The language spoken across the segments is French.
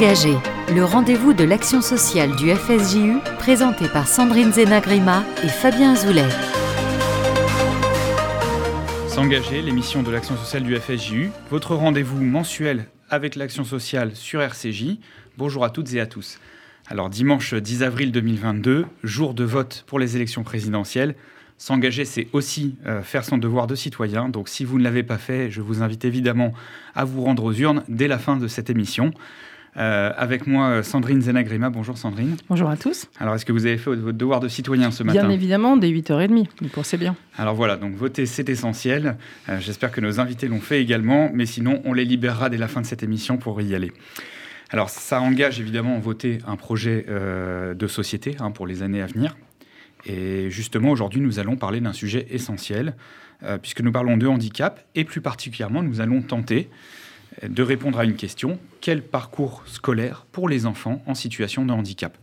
S'engager, le rendez-vous de l'action sociale du FSJU, présenté par Sandrine Zenagrima et Fabien Zoulet. S'engager, l'émission de l'action sociale du FSJU, votre rendez-vous mensuel avec l'action sociale sur RCJ. Bonjour à toutes et à tous. Alors dimanche 10 avril 2022, jour de vote pour les élections présidentielles. S'engager, c'est aussi euh, faire son devoir de citoyen. Donc si vous ne l'avez pas fait, je vous invite évidemment à vous rendre aux urnes dès la fin de cette émission. Euh, avec moi, Sandrine Zenagrima. Bonjour Sandrine. Bonjour à tous. Alors, est-ce que vous avez fait votre devoir de citoyen ce matin Bien évidemment, dès 8h30. Donc, c'est bien. Alors voilà, donc voter, c'est essentiel. Euh, j'espère que nos invités l'ont fait également, mais sinon, on les libérera dès la fin de cette émission pour y aller. Alors, ça engage évidemment à voter un projet euh, de société hein, pour les années à venir. Et justement, aujourd'hui, nous allons parler d'un sujet essentiel, euh, puisque nous parlons de handicap, et plus particulièrement, nous allons tenter de répondre à une question quel parcours scolaire pour les enfants en situation de handicap?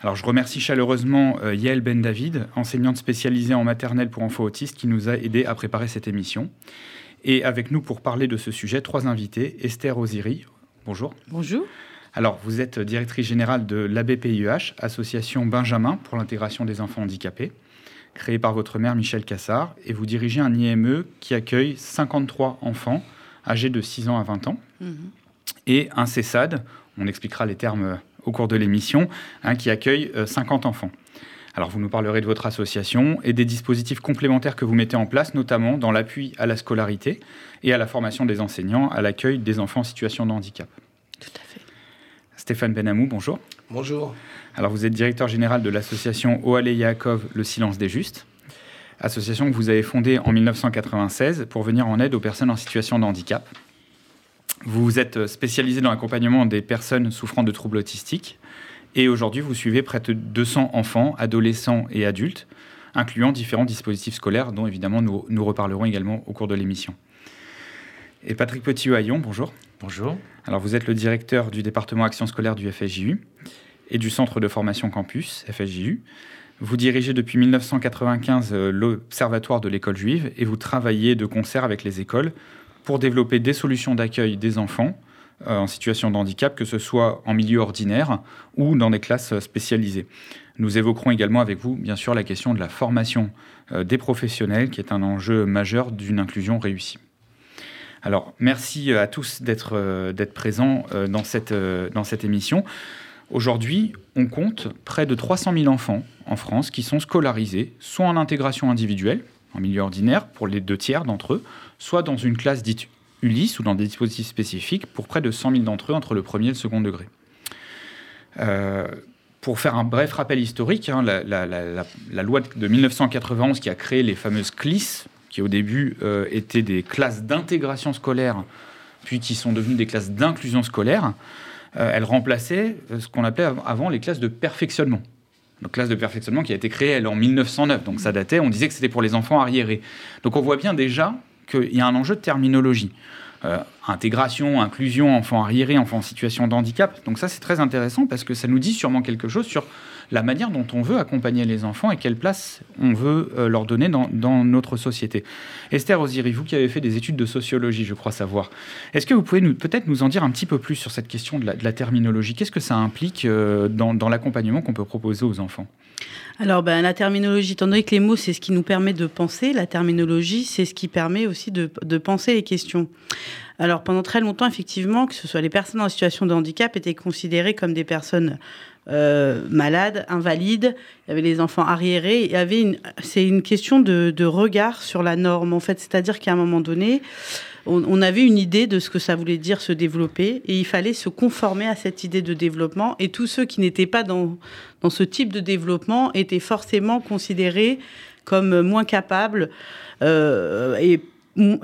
Alors je remercie chaleureusement euh, Yael Ben David, enseignante spécialisée en maternelle pour enfants autistes, qui nous a aidés à préparer cette émission. Et avec nous pour parler de ce sujet, trois invités. Esther Oziri, Bonjour. Bonjour. Alors, vous êtes directrice générale de l'ABPIUH, Association Benjamin pour l'intégration des enfants handicapés, créée par votre mère Michel Cassard, et vous dirigez un IME qui accueille 53 enfants âgés de 6 ans à 20 ans, mhm. et un CESAD, on expliquera les termes au cours de l'émission, hein, qui accueille 50 euh, enfants. Alors vous nous parlerez de votre association et des dispositifs complémentaires que vous mettez en place, notamment dans l'appui à la scolarité et à la formation des enseignants à l'accueil des enfants en situation de handicap. Tout à fait. Stéphane Benamou, bonjour. Bonjour. Alors vous êtes directeur général de l'association Oale Yaakov Le Silence des Justes, association que vous avez fondée en 1996 pour venir en aide aux personnes en situation de handicap. Vous êtes spécialisé dans l'accompagnement des personnes souffrant de troubles autistiques et aujourd'hui, vous suivez près de 200 enfants, adolescents et adultes, incluant différents dispositifs scolaires, dont évidemment nous, nous reparlerons également au cours de l'émission. Et Patrick Petit-Haillon, bonjour. Bonjour. Alors, vous êtes le directeur du département action scolaire du FSJU et du centre de formation campus, FSJU. Vous dirigez depuis 1995 euh, l'Observatoire de l'école juive et vous travaillez de concert avec les écoles pour développer des solutions d'accueil des enfants euh, en situation de handicap, que ce soit en milieu ordinaire ou dans des classes spécialisées. Nous évoquerons également avec vous, bien sûr, la question de la formation euh, des professionnels, qui est un enjeu majeur d'une inclusion réussie. Alors, merci à tous d'être euh, présents dans cette, dans cette émission. Aujourd'hui, on compte près de 300 000 enfants en France qui sont scolarisés, soit en intégration individuelle, en milieu ordinaire, pour les deux tiers d'entre eux, soit dans une classe dite Ulysse ou dans des dispositifs spécifiques pour près de 100 000 d'entre eux entre le premier et le second degré. Euh, pour faire un bref rappel historique, hein, la, loi de 1991 qui a créé les fameuses CLIS, qui au début euh, étaient des classes d'intégration scolaire, puis qui sont devenues des classes d'inclusion scolaire, elle remplaçait ce qu'on appelait avant les classes de perfectionnement. Donc classe de perfectionnement qui a été créée en 1909, donc ça datait, on disait que c'était pour les enfants arriérés. Donc on voit bien déjà qu'il y a un enjeu de terminologie. Euh, intégration, inclusion, enfants arriérés, enfants en situation de handicap. Donc ça, c'est très intéressant parce que ça nous dit sûrement quelque chose sur la manière dont on veut accompagner les enfants et quelle place on veut euh, leur donner dans, notre société. Esther Oziri, vous qui avez fait des études de sociologie, je crois savoir, est-ce que vous pouvez peut-être nous en dire un petit peu plus sur cette question de la, terminologie? Qu'est-ce que ça implique euh, dans l'accompagnement qu'on peut proposer aux enfants? Alors, ben, la terminologie, étant donné que les mots, c'est ce qui nous permet de penser, la terminologie, c'est ce qui permet aussi de, penser les questions. Alors, pendant très longtemps, effectivement, que ce soit les personnes en situation de handicap étaient considérées comme des personnes euh, malades, invalides. Il y avait les enfants arriérés. Il y avait une, c'est une question de, regard sur la norme, en fait. C'est-à-dire qu'à un moment donné, on, avait une idée de ce que ça voulait dire se développer et il fallait se conformer à cette idée de développement. Et tous ceux qui n'étaient pas dans, dans ce type de développement étaient forcément considérés comme moins capables euh, et,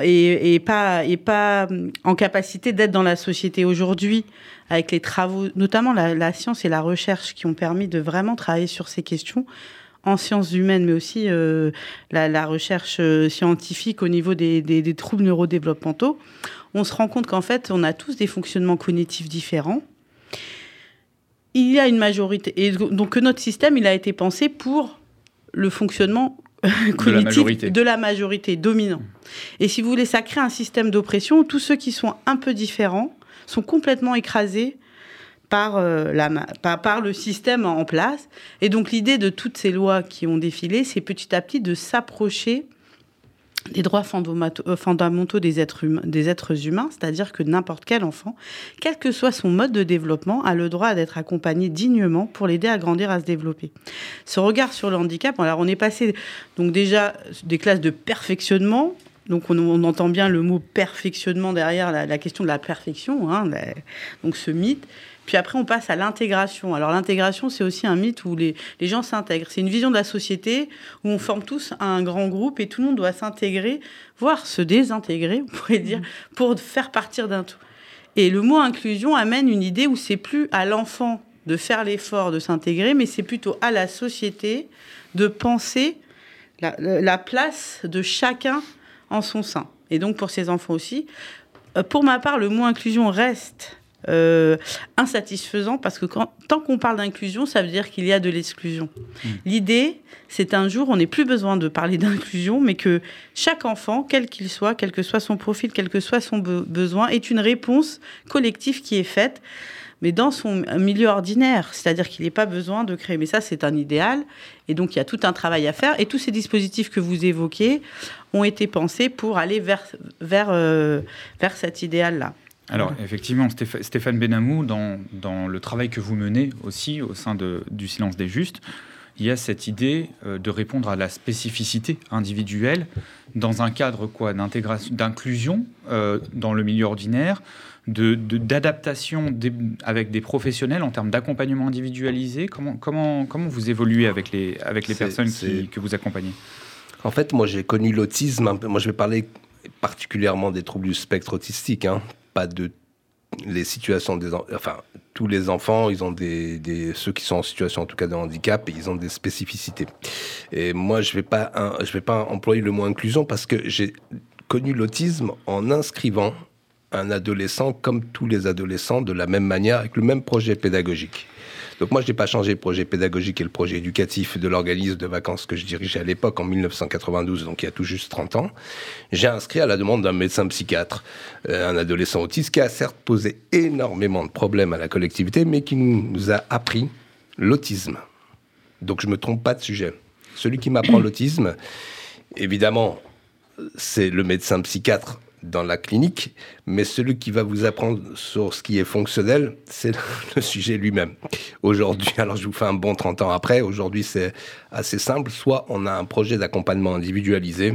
et, pas, pas en capacité d'être dans la société aujourd'hui avec les travaux, notamment la, la, science et la recherche qui ont permis de vraiment travailler sur ces questions en sciences humaines, mais aussi euh, la, recherche euh, scientifique au niveau des, troubles neurodéveloppementaux, on se rend compte qu'en fait, on a tous des fonctionnements cognitifs différents. Il y a une majorité, et donc que notre système, il a été pensé pour le fonctionnement cognitif de la majorité, dominant. Et si vous voulez, ça crée un système d'oppression où tous ceux qui sont un peu différents sont complètement écrasés par, la, par, par, le système en place. Et donc l'idée de toutes ces lois qui ont défilé, c'est petit à petit de s'approcher les droits euh, fondamentaux des êtres, humains, des êtres humains, c'est-à-dire que n'importe quel enfant, quel que soit son mode de développement, a le droit d'être accompagné dignement pour l'aider à grandir, à se développer. Ce regard sur le handicap, alors on est passé donc déjà des classes de perfectionnement, donc on, entend bien le mot perfectionnement derrière la, question de la perfection, hein, donc ce mythe. Puis après, on passe à l'intégration. Alors l'intégration, c'est aussi un mythe où les, les gens s'intègrent. C'est une vision de la société où on forme tous un grand groupe et tout le monde doit s'intégrer, voire se désintégrer, on pourrait dire, mmh. pour faire partir d'un tout. Et le mot inclusion amène une idée où c'est plus à l'enfant de faire l'effort de s'intégrer, mais c'est plutôt à la société de penser la, la, place de chacun en son sein. Et donc pour ces enfants aussi. Euh, pour ma part, le mot inclusion reste euh, insatisfaisant parce que tant qu'on parle d'inclusion, ça veut dire qu'il y a de l'exclusion. Hmm. L'idée, c'est un jour, on n'ait plus besoin de parler d'inclusion, mais que chaque enfant, quel qu'il soit, quel que soit son profil, quel que soit son besoin, est une réponse collective qui est faite mais dans son milieu ordinaire, c'est-à-dire qu'il n'est pas besoin de créer. Mais ça, c'est un idéal, et donc il y a tout un travail à faire. Et tous ces dispositifs que vous évoquez ont été pensés pour aller vers, vers, euh, vers cet idéal-là. Alors, effectivement, Stéphane Benamou, dans, dans, le travail que vous menez aussi au sein de, du silence des justes, il y a cette idée euh, de répondre à la spécificité individuelle dans un cadre quoi d'intégration, d'inclusion euh, dans le milieu ordinaire, de, d'adaptation avec des professionnels en termes d'accompagnement individualisé. Comment, comment, comment vous évoluez avec les, avec les personnes qui, que vous accompagnez? En fait, moi j'ai connu l'autisme. Moi je vais parler particulièrement des troubles du spectre autistique. Hein pas de les situations des enfin tous les enfants ils ont des, des, ceux qui sont en situation en tout cas de handicap ils ont des spécificités. Et moi je vais pas je vais pas employer le mot inclusion parce que j'ai connu l'autisme en inscrivant un adolescent comme tous les adolescents de la même manière avec le même projet pédagogique donc moi, je n'ai pas changé le projet pédagogique et le projet éducatif de l'organisme de vacances que je dirigeais à l'époque en 1992, donc il y a tout juste 30 ans. J'ai inscrit à la demande d'un médecin psychiatre euh, un adolescent autiste qui a certes posé énormément de problèmes à la collectivité, mais qui nous a appris l'autisme. Donc je me trompe pas de sujet. Celui qui m'apprend l'autisme, évidemment, c'est le médecin psychiatre dans la clinique, mais celui qui va vous apprendre sur ce qui est fonctionnel, c'est le sujet lui-même. Aujourd'hui, alors je vous fais un bon 30 ans après, aujourd'hui c'est assez simple, soit on a un projet d'accompagnement individualisé,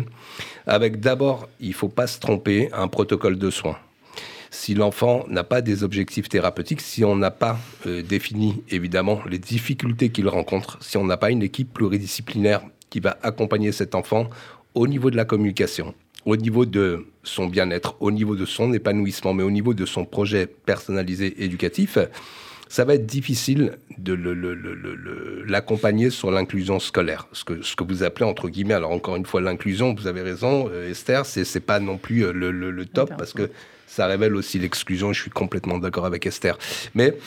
avec d'abord, il ne faut pas se tromper, un protocole de soins. Si l'enfant n'a pas des objectifs thérapeutiques, si on n'a pas euh, défini évidemment les difficultés qu'il rencontre, si on n'a pas une équipe pluridisciplinaire qui va accompagner cet enfant au niveau de la communication, au niveau de son bien-être, au niveau de son épanouissement, mais au niveau de son projet personnalisé éducatif, ça va être difficile de l'accompagner sur l'inclusion scolaire. Ce que, ce que vous appelez, entre guillemets, alors encore une fois, l'inclusion, vous avez raison, euh, Esther, c'est n'est pas non plus euh, le, top, parce que ça révèle aussi l'exclusion, je suis complètement d'accord avec Esther. Mais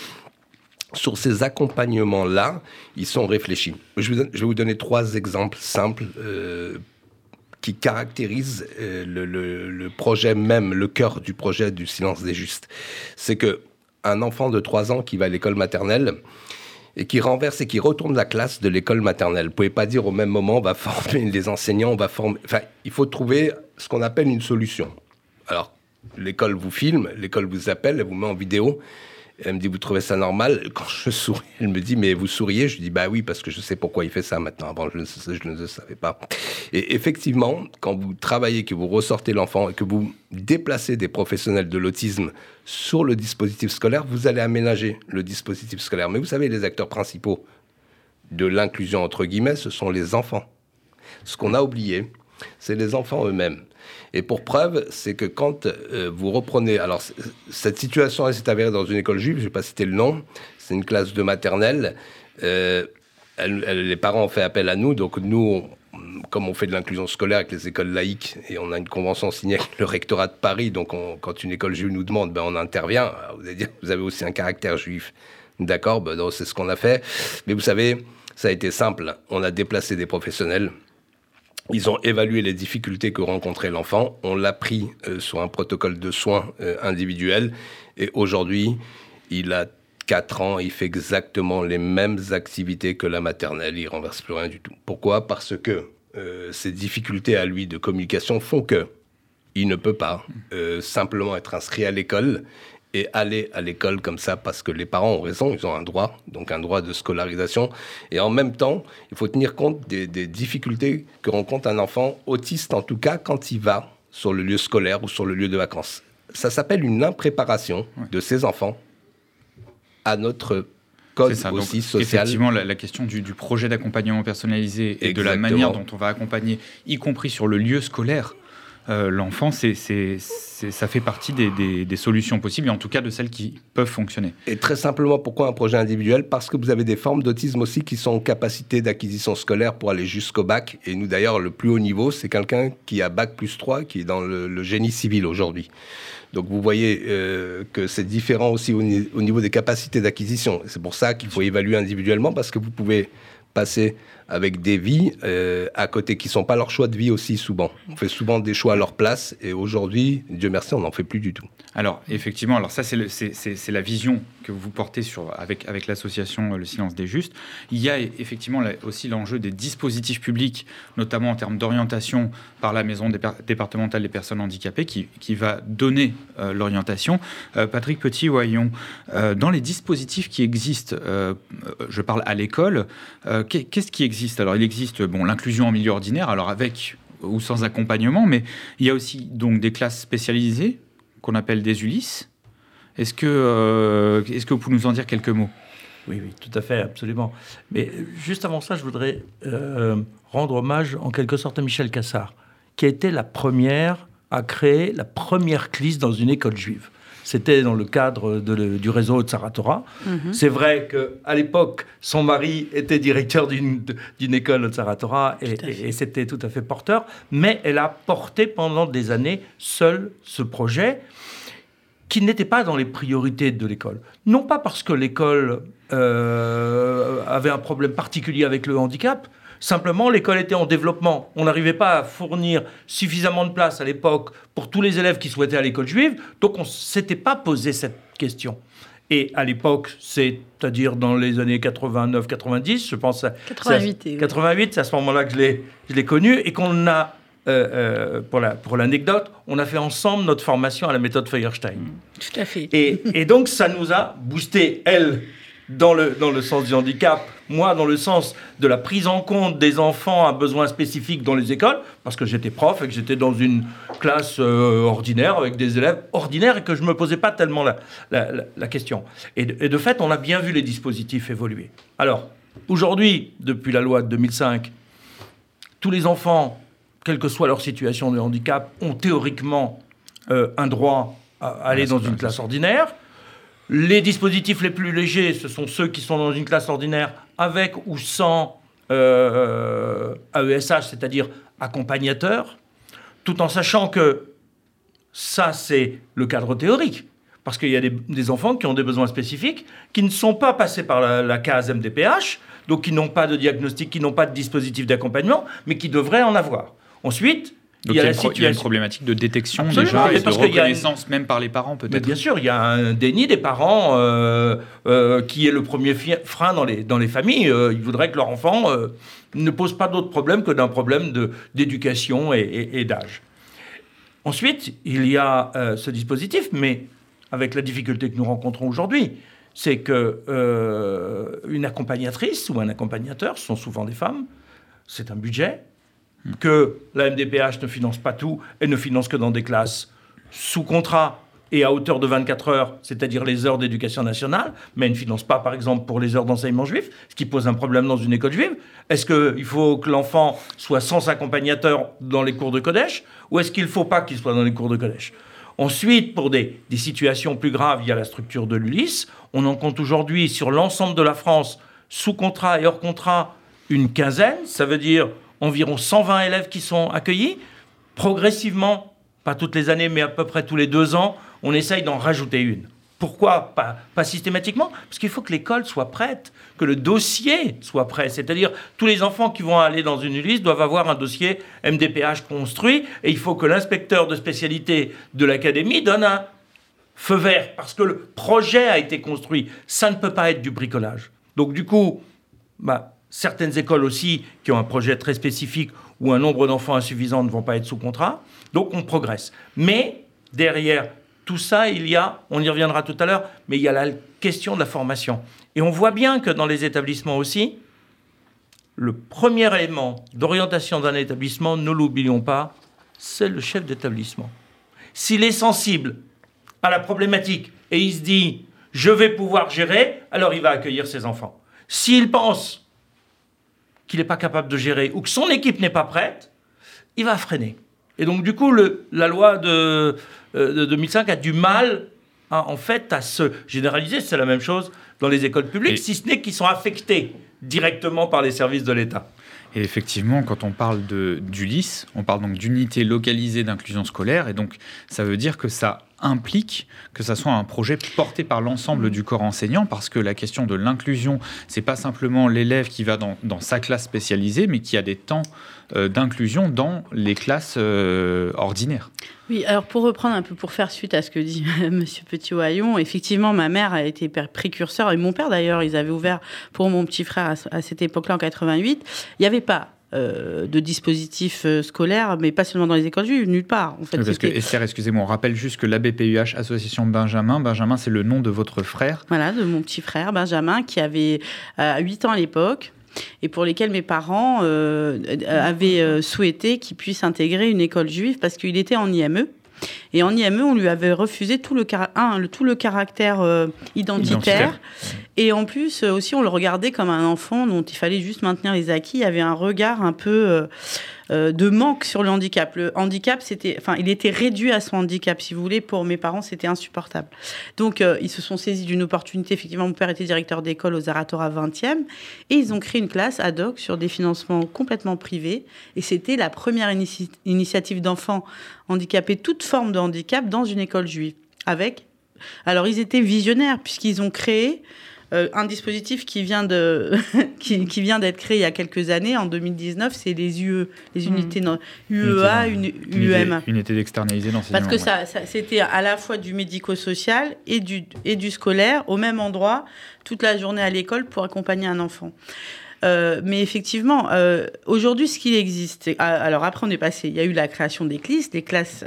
sur ces accompagnements-là, ils sont réfléchis. Je, vais vous donner trois exemples simples euh, qui caractérise euh, le, projet même, le cœur du projet du silence des justes. C'est que un enfant de 3 ans qui va à l'école maternelle et qui renverse et qui retourne la classe de l'école maternelle. Vous pouvez pas dire au même moment on va former les enseignants, on va former. Enfin, il faut trouver ce qu'on appelle une solution. Alors, l'école vous filme, l'école vous appelle, elle vous met en vidéo elle me dit, vous trouvez ça normal? Quand je souris, elle me dit, mais vous souriez? Je dis, bah oui, parce que je sais pourquoi il fait ça maintenant. Avant, je ne, je ne le savais pas. Et effectivement, quand vous travaillez, que vous ressortez l'enfant et que vous déplacez des professionnels de l'autisme sur le dispositif scolaire, vous allez aménager le dispositif scolaire. Mais vous savez, les acteurs principaux de l'inclusion, entre guillemets, ce sont les enfants. Ce qu'on a oublié, c'est les enfants eux-mêmes. Et pour preuve, c'est que quand euh, vous reprenez... Alors, cette situation s'est avérée dans une école juive, je ne vais pas citer le nom, c'est une classe de maternelle. Euh, les parents ont fait appel à nous, donc nous, comme on fait de l'inclusion scolaire avec les écoles laïques, et on a une convention signée avec le rectorat de Paris, donc quand une école juive nous demande, ben on intervient. vous allez dire, vous avez aussi un caractère juif. D'accord, ben c'est ce qu'on a fait. Mais vous savez, ça a été simple. On a déplacé des professionnels ils ont évalué les difficultés que rencontrait l'enfant, on l'a pris euh, sur un protocole de soins euh, individuel. Et aujourd'hui, il a 4 ans, il fait exactement les mêmes activités que la maternelle, il renverse plus rien du tout. Pourquoi? Parce que euh, ces difficultés à lui de communication font que il ne peut pas euh, simplement être inscrit à l'école et aller à l'école comme ça parce que les parents ont raison, ils ont un droit, donc un droit de scolarisation. Et en même temps, il faut tenir compte des, des difficultés que rencontre un enfant autiste, en tout cas quand il va sur le lieu scolaire ou sur le lieu de vacances. Ça s'appelle une impréparation de ces enfants à notre code C'est ça. aussi Donc, social. Effectivement, la, la question du, du projet d'accompagnement personnalisé et de la manière dont on va accompagner, y compris sur le lieu scolaire, euh, l'enfant, ça fait partie des, solutions possibles, et en tout cas de celles qui peuvent fonctionner. Et très simplement, pourquoi un projet individuel? Parce que vous avez des formes d'autisme aussi qui sont en capacité d'acquisition scolaire pour aller jusqu'au bac. Et nous, d'ailleurs, le plus haut niveau, c'est quelqu'un qui a bac plus 3, qui est dans le, génie civil aujourd'hui. Donc vous voyez euh, que c'est différent aussi au niveau des capacités d'acquisition. C'est pour ça qu'il faut évaluer individuellement, parce que vous pouvez passer avec des vies euh, à côté qui sont pas leur choix de vie aussi souvent. On fait souvent des choix à leur place, et aujourd'hui, Dieu merci, on n'en fait plus du tout. Alors, effectivement, alors ça, c'est, la vision que vous portez sur, avec, avec l'association euh, Le Silence des Justes. Il y a effectivement aussi l'enjeu des dispositifs publics, notamment en termes d'orientation par la maison dépar- départementale des personnes handicapées, qui, qui va donner euh, l'orientation. Patrick Petit-Oyon, euh, dans les dispositifs qui existent, je parle à l'école, qu'est- qu'est-ce qui existe Alors, il existe bon, l'inclusion en milieu ordinaire, alors avec ou sans accompagnement, mais il y a aussi donc des classes spécialisées qu'on appelle des Ulysses. Est-ce que, euh, est-ce que vous pouvez nous en dire quelques mots? Oui, oui, tout à fait, absolument. Mais juste avant ça, je voudrais euh, rendre hommage en quelque sorte à Michel Cassard, qui a été la première à créer la première CLIS dans une école juive. C'était dans le cadre de le- du réseau de Saratora. Mhm. C'est vrai qu'à l'époque, son mari était directeur d'une école de Saratora et, Tout à fait. et- et c'était tout à fait porteur. Mais elle a porté pendant des années seule ce projet qui n'était pas dans les priorités de l'école. Non pas parce que l'école euh, avait un problème particulier avec le handicap, simplement l'école était en développement. On n'arrivait pas à fournir suffisamment de place à l'époque pour tous les élèves qui souhaitaient à l'école juive, donc on ne s'était pas posé cette question. Et à l'époque, c'est-à-dire dans les années 89-90, je pense à 88, c'est à- oui. 88, c'est à ce moment-là que je l'ai, je l'ai connu et qu'on a, euh, euh, pour, la, pour l'anecdote, on a fait ensemble notre formation à la méthode Feuerstein. Tout à fait. Et, et donc, ça nous a boosté, elle, dans le, dans le sens du handicap, moi, dans le sens de la prise en compte des enfants à besoins spécifiques dans les écoles, parce que j'étais prof et que j'étais dans une classe euh, ordinaire avec des élèves ordinaires et que je ne me posais pas tellement la, question. Et de, et de fait, on a bien vu les dispositifs évoluer. Alors, aujourd'hui, depuis la loi de 2005, tous les enfants, quelle que soit leur situation de handicap, ont théoriquement euh, un droit à aller dans une classe ordinaire. Les dispositifs les plus légers, ce sont ceux qui sont dans une classe ordinaire avec ou sans euh, AESH, c'est-à-dire accompagnateur, tout en sachant que ça, c'est le cadre théorique. Parce qu'il y a des, des enfants qui ont des besoins spécifiques, qui ne sont pas passés par la, la case MDPH, donc qui n'ont pas de diagnostic, qui n'ont pas de dispositif d'accompagnement, mais qui devraient en avoir. Ensuite, Donc il y a la une pro- il y a une situation. problématique de détection Absolument, déjà et de parce y a une- reconnaissance même par les parents peut-être. bien sûr, il y a un déni des parents euh, euh, qui est le premier frein dans les, dans les familles. Euh, ils voudraient que leur enfant ne pose pas d'autre problème que d'un problème de- d'éducation et, et- et d'âge. Ensuite, il y a euh, ce dispositif, mais avec la difficulté que nous rencontrons aujourd'hui, c'est que euh, une accompagnatrice ou un accompagnateur, ce sont souvent des femmes, c'est un budget que la MDPH ne finance pas tout et ne finance que dans des classes sous contrat et à hauteur de 24 heures, c'est-à-dire les heures d'éducation nationale, mais elle ne finance pas, par exemple, pour les heures d'enseignement juif, ce qui pose un problème dans une école juive. Est-ce qu'il faut que l'enfant soit sans accompagnateur dans les cours de Kodesh, ou est-ce qu'il ne faut pas qu'il soit dans les cours de Kodesh Ensuite, pour des, des situations plus graves, il y a la structure de l'ULIS. On en compte aujourd'hui sur l'ensemble de la France, sous contrat et hors contrat, une quinzaine. Ça veut dire environ 120 élèves qui sont accueillis. Progressivement, pas toutes les années, mais à peu près tous les deux ans, on essaye d'en rajouter une. Pourquoi pas, pas systématiquement? Parce qu'il faut que l'école soit prête, que le dossier soit prêt. C'est-à-dire, tous les enfants qui vont aller dans une ULIS doivent avoir un dossier MDPH construit, et il faut que l'inspecteur de spécialité de l'académie donne un, feu vert, parce que le projet a été construit. Ça ne peut pas être du bricolage. Donc du coup, bah, certaines écoles aussi qui ont un projet très spécifique où un nombre d'enfants insuffisant ne vont pas être sous contrat. Donc on progresse. Mais derrière tout ça, il y a, on y reviendra tout à l'heure, mais il y a la question de la formation. Et on voit bien que dans les établissements aussi, le premier élément d'orientation d'un établissement, ne l'oublions pas, c'est le chef d'établissement. S'il est sensible à la problématique et il se dit je vais pouvoir gérer, alors il va accueillir ses enfants. S'il pense qu'il n'est pas capable de gérer ou que son équipe n'est pas prête, il va freiner. Et donc du coup, le, la loi de, euh, de 2005 a du mal à, en fait à se généraliser. C'est la même chose dans les écoles publiques, Et- si ce n'est qu'ils sont affectés directement par les services de l'État. Et effectivement, quand on parle d'ULIS, on parle donc d'unité localisée d'inclusion scolaire, et donc ça veut dire que ça implique que ça soit un projet porté par l'ensemble du corps enseignant, parce que la question de l'inclusion, c'est pas simplement l'élève qui va dans, dans sa classe spécialisée, mais qui a des temps euh, d'inclusion dans les classes euh, ordinaires. Oui, alors pour reprendre un peu, pour faire suite à ce que dit Monsieur Petit-Ohaillon, effectivement, ma mère a été pr- précurseur, et mon père d'ailleurs, ils avaient ouvert pour mon petit frère à, à cette époque-là, en 88. Il n'y avait pas euh, de dispositif euh, scolaire, mais pas seulement dans les écoles juives, nulle part. En fait, Parce que c'était- Esther, excusez-moi, on rappelle juste que l'ABPUH, Association Benjamin, Benjamin c'est le nom de votre frère. Voilà, de mon petit frère Benjamin, qui avait euh, 8 ans à l'époque, et pour lesquels mes parents euh, avaient souhaité qu'il puisse intégrer une école juive parce qu'il était en IME. Et en IME, on lui avait refusé tout le, cara- un, le- tout le caractère euh, identitaire. Identitaire. Et en plus, euh, aussi, on le regardait comme un enfant dont il fallait juste maintenir les acquis. Il y avait un regard un peu euh, de manque sur le handicap. Le handicap, c'était, enfin, il était réduit à son handicap, si vous voulez. Pour mes parents, c'était insupportable. Donc, euh, ils se sont saisis d'une opportunité. Effectivement, mon père était directeur d'école aux Zaratora 20e. Et ils ont créé une classe ad hoc sur des financements complètement privés. Et c'était la première initiative d'enfants handicapés, toute forme de handicap, dans une école juive. Avec. Alors, ils étaient visionnaires, puisqu'ils ont créé euh, un dispositif qui vient de qui, qui vient d'être créé il y a quelques années en 2019 c'est les UE les Mhm. unités non, UEA une, Unité, UM unité d'externalisée d'enseignement. parce que ouais. ça, ça- c'était à la fois du médico-social et du, et du scolaire au même endroit, toute la journée à l'école pour accompagner un enfant. Euh, mais effectivement, euh, aujourd'hui, ce qu'il existe, ah, alors après, on est passé, il y a eu la création des CLIS, des classes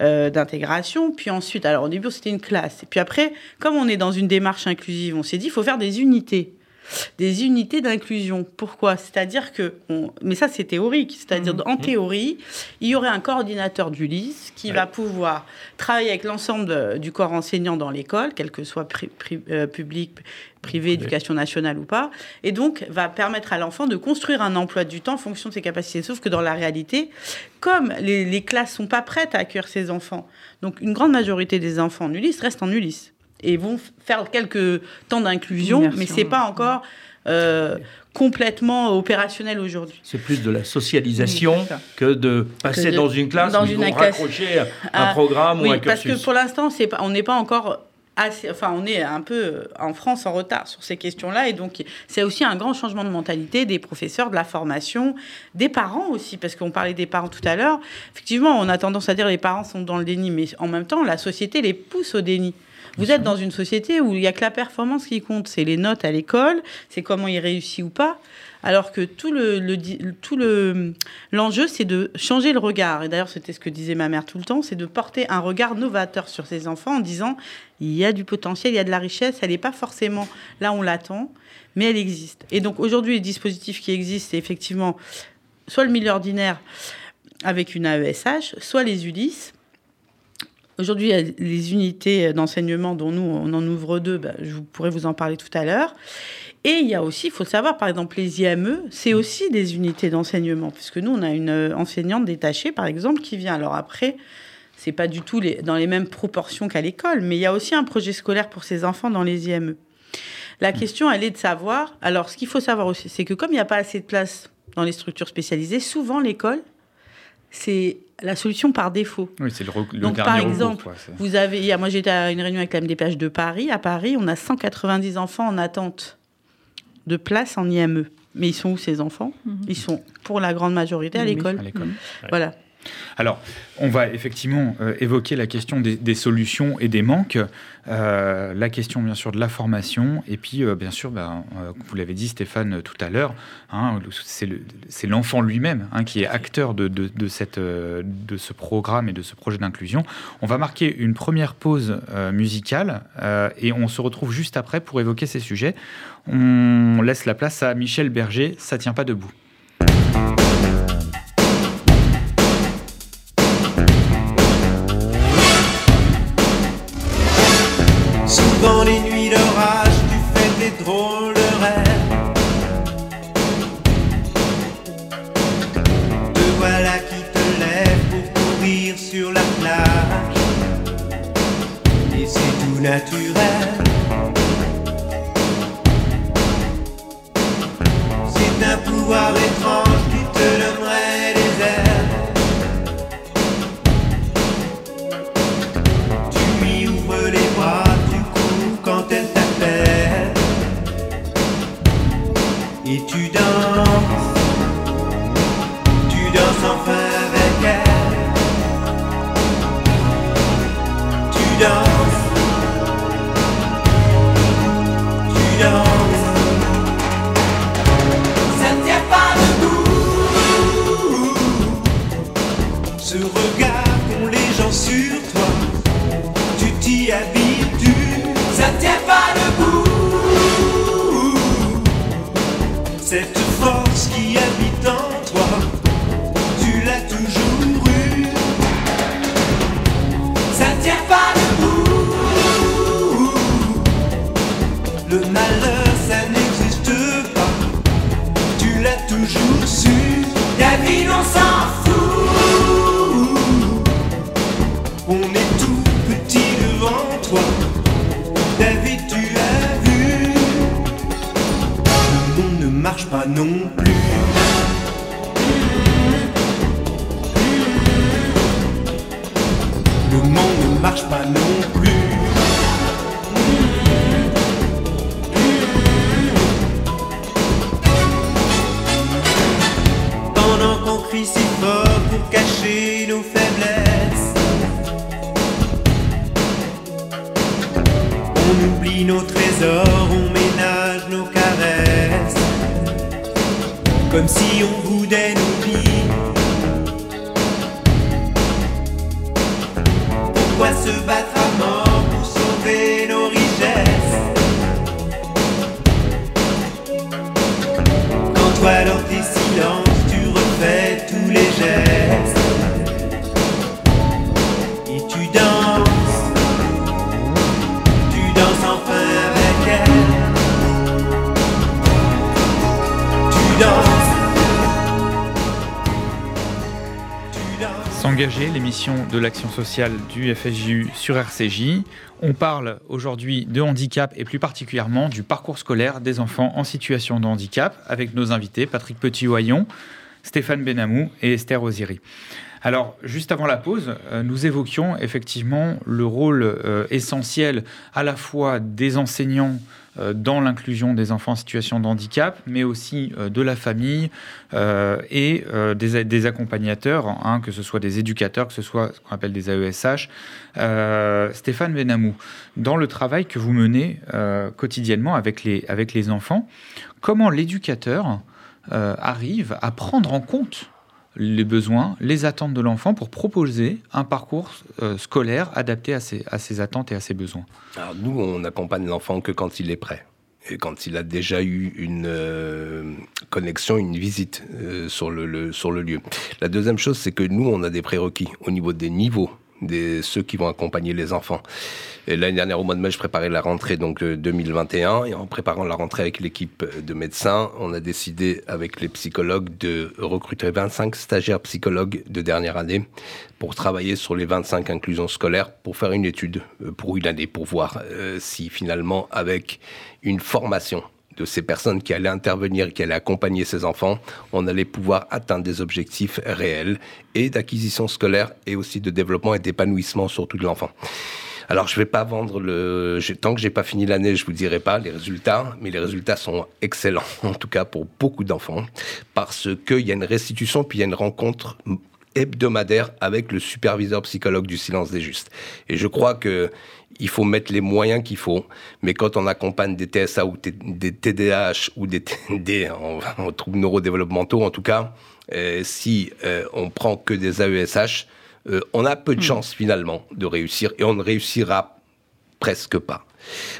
euh, d'intégration, puis ensuite, alors au début, c'était une classe. Et puis après, comme on est dans une démarche inclusive, on s'est dit, il faut faire des unités des unités d'inclusion. Pourquoi? C'est-à-dire que, on- mais ça c'est théorique, c'est-à-dire en théorie, il y aurait un coordinateur du LIS qui va pouvoir travailler avec l'ensemble du corps enseignant dans l'école, quel que soit pri- pri- euh, public, privé, éducation nationale ou pas, et donc va permettre à l'enfant de construire un emploi du temps en fonction de ses capacités. Sauf que dans la réalité, comme les, les classes sont pas prêtes à accueillir ces enfants, donc une grande majorité des enfants en ULIS restent en ULIS et vont faire quelques temps d'inclusion, mais c'est pas encore euh, complètement opérationnel aujourd'hui. C'est plus de la socialisation Oui, que de passer Que de- dans une classe dans où ils une vont classe. raccrocher un Ah, programme ou Oui, un parce cursus. que pour l'instant, c'est pas, on n'est pas encore assez, enfin, on est un peu en France en retard sur ces questions-là, et donc c'est aussi un grand changement de mentalité des professeurs, de la formation, des parents aussi, parce qu'on parlait des parents tout à l'heure. Effectivement, on a tendance à dire les parents sont dans le déni, mais en même temps, la société les pousse au déni. Vous êtes dans une société où il n'y a que la performance qui compte, c'est les notes à l'école, c'est comment il réussit ou pas. Alors que tout le, le l'enjeu, c'est de changer le regard. Et d'ailleurs, c'était ce que disait ma mère tout le temps, c'est de porter un regard novateur sur ses enfants en disant il y a du potentiel, il y a de la richesse, elle n'est pas forcément là où on l'attend, mais elle existe. Et donc aujourd'hui, les dispositifs qui existent, c'est effectivement soit le milieu ordinaire avec une AESH, soit les ULIS. Aujourd'hui, les unités d'enseignement dont nous, on en ouvre deux, bah, je pourrais vous en parler tout à l'heure. Et il y a aussi, il faut le savoir, par exemple, les IME, c'est aussi des unités d'enseignement, puisque nous, on a une euh, enseignante détachée, par exemple, qui vient. Alors après, c'est pas du tout les- dans les mêmes proportions qu'à l'école, mais il y a aussi un projet scolaire pour ces enfants dans les IME. La question, elle est de savoir. Alors, ce qu'il faut savoir aussi, c'est que comme il n'y a pas assez de place dans les structures spécialisées, souvent l'école, c'est la solution par défaut. Oui, c'est le, le Donc, dernier par recours, exemple, quoi, Vous avez, hier, moi j'étais à une réunion avec la MDPH de Paris. À Paris, on a 190 enfants en attente de place en IME. Mais ils sont où ces enfants? Mhm. Ils sont pour la grande majorité à Oui, l'école. à l'école. Voilà. Alors, on va effectivement euh, évoquer la question des, solutions et des manques, euh, la question bien sûr de la formation, et puis euh, bien sûr, ben, vous l'avez dit Stéphane tout à l'heure, hein, c'est l'enfant lui-même hein, qui est acteur de, de, de, cette, de ce programme et de ce projet d'inclusion. On va marquer une première pause musicale et on se retrouve juste après pour évoquer ces sujets. On laisse la place à Michel Berger, ça tient pas debout. Et c'est tout naturel. De l'action sociale du FSJU sur RCJ. On parle aujourd'hui de handicap et plus particulièrement du parcours scolaire des enfants en situation de handicap avec nos invités Patrick Petit-Oyon, Stéphane Benamou et Esther Oziri. Alors, juste avant la pause, euh, nous évoquions effectivement le rôle euh, essentiel à la fois des enseignants dans l'inclusion des enfants en situation de handicap, mais aussi euh, de la famille euh, et euh, des, accompagnateurs, hein, que ce soit des éducateurs, que ce soit ce qu'on appelle des AESH. Euh, Stéphane Benamou, dans le travail que vous menez quotidiennement avec les enfants, comment l'éducateur arrive à prendre en compte les besoins, les attentes de l'enfant pour proposer un parcours euh, scolaire adapté à ses, attentes et à ses besoins Alors nous, on n'accompagne l'enfant que quand il est prêt. Et quand il a déjà eu une euh, connexion, une visite euh, sur, le, le, sur le lieu. La deuxième chose, c'est que nous, on a des prérequis au niveau des niveaux des ceux qui vont accompagner les enfants. L'année dernière, au mois de mai, je préparais la rentrée donc 2021 et en préparant la rentrée avec l'équipe de médecins, on a décidé avec les psychologues de recruter 25 stagiaires psychologues de dernière année pour travailler sur les 25 inclusions scolaires pour faire une étude pour une année pour voir euh, si finalement avec une formation de ces personnes qui allaient intervenir, qui allaient accompagner ces enfants, on allait pouvoir atteindre des objectifs réels et d'acquisition scolaire et aussi de développement et d'épanouissement surtout de l'enfant. Alors, je vais pas vendre le. Tant que j'ai pas fini l'année, je vous dirai pas les résultats, mais les résultats sont excellents, en tout cas pour beaucoup d'enfants, parce qu'il y a une restitution, puis il y a une rencontre hebdomadaire avec le superviseur psychologue du silence des justes. Et je crois que il faut mettre les moyens qu'il faut, mais quand on accompagne des TSA ou des TDAH ou des, des en, en troubles neurodéveloppementaux, en tout cas, euh, si euh, on prend que des AESH, euh, on a peu de chances finalement de réussir et on ne réussira presque pas.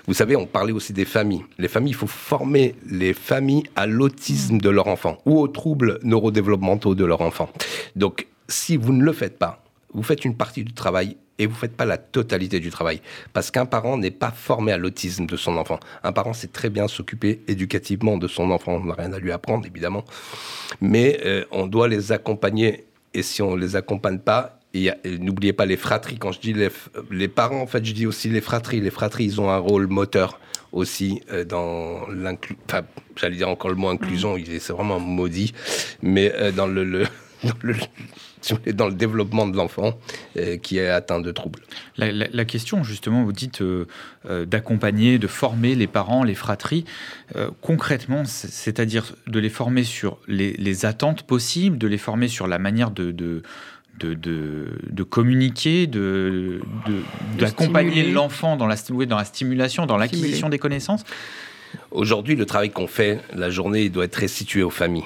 Vous savez, on parlait aussi des familles. Les familles, il faut former les familles à l'autisme de leur enfant ou aux troubles neurodéveloppementaux de leur enfant. Donc, si vous ne le faites pas, vous faites une partie du travail et vous ne faites pas la totalité du travail. Parce qu'un parent n'est pas formé à l'autisme de son enfant. Un parent sait très bien s'occuper éducativement de son enfant. On n'a rien à lui apprendre, évidemment. Mais euh, on doit les accompagner. Et si on ne les accompagne pas, et n'oubliez pas les fratries. Quand je dis les, parents, en fait, je dis aussi les fratries. Les fratries, ils ont un rôle moteur aussi euh, dans l'inclusion. Enfin, j'allais dire encore le mot inclusion, est- c'est vraiment maudit. Mais euh, dans le, le- dans le- si vous voulez, dans le développement de l'enfant euh, qui est atteint de troubles. La, la- la question, justement, vous dites euh, euh, d'accompagner, de former les parents, les fratries. Euh, concrètement, c'est- c'est-à-dire de les former sur les, les attentes possibles, de les former sur la manière de, de, de, de- de communiquer, de, de- d'accompagner l'enfant dans la, dans la stimulation, dans l'acquisition des connaissances. Aujourd'hui, le travail qu'on fait, la journée, doit être restitué aux familles,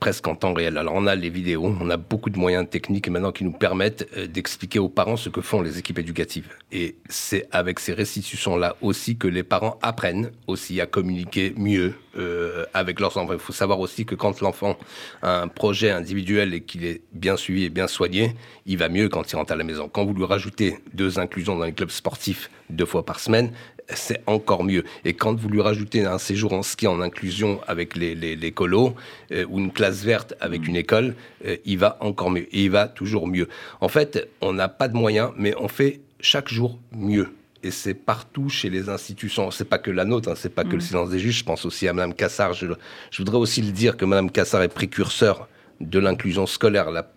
presque en temps réel. Alors, on a les vidéos, on a beaucoup de moyens techniques maintenant qui nous permettent euh, d'expliquer aux parents ce que font les équipes éducatives. Et c'est avec ces restitutions-là aussi que les parents apprennent aussi à communiquer mieux euh, avec leurs enfants. Il faut savoir aussi que quand l'enfant a un projet individuel et qu'il est bien suivi et bien soigné, il va mieux quand il rentre à la maison. Quand vous lui rajoutez deux inclusions dans les clubs sportifs deux fois par semaine, c'est encore mieux. Et quand vous lui rajoutez un séjour en ski en inclusion avec les, les, les colos euh, ou une classe verte avec une école, euh, il va encore mieux. Et il va toujours mieux. En fait, on n'a pas de moyens, mais on fait chaque jour mieux. Et c'est partout chez les institutions. C'est pas que la nôtre, hein, c'est pas que le silence des juges. Je pense aussi à Madame Cassard. Je, je voudrais aussi le dire que Madame Cassard est précurseur de l'inclusion scolaire. La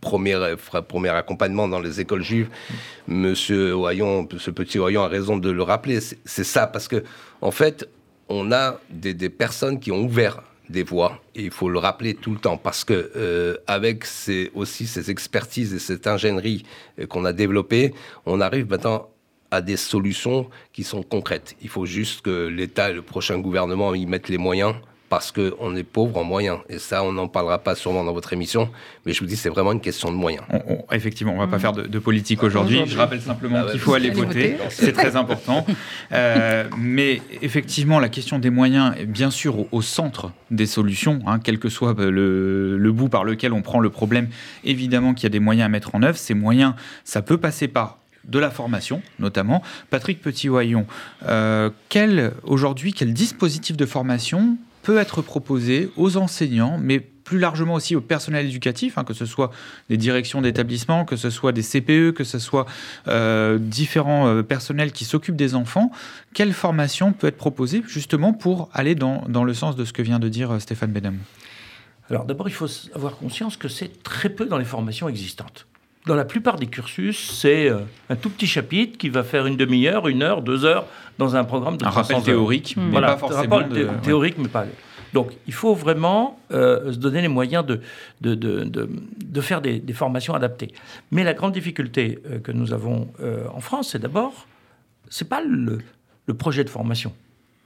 première, euh, premier accompagnement dans les écoles juives. Monsieur Oyon, ce petit Oyon a raison de le rappeler. C'est c'est ça, parce que, en fait, on a des, des personnes qui ont ouvert des voies, et il faut le rappeler tout le temps, parce que euh, avec ces, aussi ces expertises et cette ingénierie euh, qu'on a développée, on arrive maintenant à des solutions qui sont concrètes. Il faut juste que l'État et le prochain gouvernement y mettent les moyens parce qu'on est pauvre en moyens. Et ça, on n'en parlera pas sûrement dans votre émission, mais je vous dis, c'est vraiment une question de moyens. On- on- effectivement, on va pas faire de, de politique aujourd'hui. Aujourd'hui. Je rappelle simplement Ah qu'il faut aller voter. voter. C'est très important. Euh, mais effectivement, la question des moyens est bien sûr au, au centre des solutions, hein, quel que soit le, le bout par lequel on prend le problème. Évidemment qu'il y a des moyens à mettre en œuvre. Ces moyens, ça peut passer par de la formation, notamment. Patrick Petit-Oyon, euh, quel, aujourd'hui, quel dispositif de formation peut être proposé aux enseignants, mais plus largement aussi au personnel éducatif, hein, que ce soit des directions d'établissement, que ce soit des CPE, que ce soit euh, différents euh, personnels qui s'occupent des enfants, quelle formation peut être proposée justement pour aller dans, dans le sens de ce que vient de dire euh, Stéphane Benham? Alors d'abord, il faut avoir conscience que c'est très peu dans les formations existantes. Dans la plupart des cursus, c'est euh, un tout petit chapitre qui va faire une demi-heure, une heure, deux heures dans un programme de Un 300 rappel théorique, mais Voilà, pas forcément rapport de- théorique, mais pas. Donc, il faut vraiment euh, se donner les moyens de, de, de, de, de faire des, des formations adaptées. Mais la grande difficulté euh, que nous avons euh, en France, c'est d'abord, c'est pas le, le projet de formation,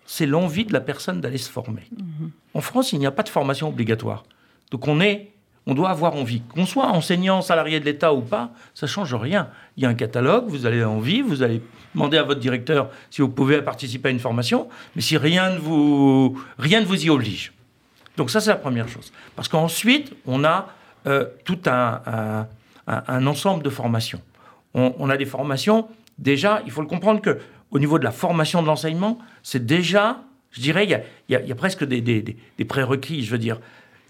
c'est l'envie de la personne d'aller se former. En France, il n'y a pas de formation obligatoire. Donc, on est on doit avoir envie. Qu'on soit enseignant, salarié de l'État ou pas, ça change rien. Il y a un catalogue, vous avez envie, vous allez demander à votre directeur si vous pouvez participer à une formation, mais si rien ne vous, rien ne vous y oblige. Donc ça, c'est la première chose. Parce qu'ensuite, on a euh, tout un, un- ensemble de formations. On, a des formations, déjà, il faut le comprendre que au niveau de la formation de l'enseignement, c'est déjà, je dirais, il y a, il y a- y a presque des- des- des prérequis, je veux dire.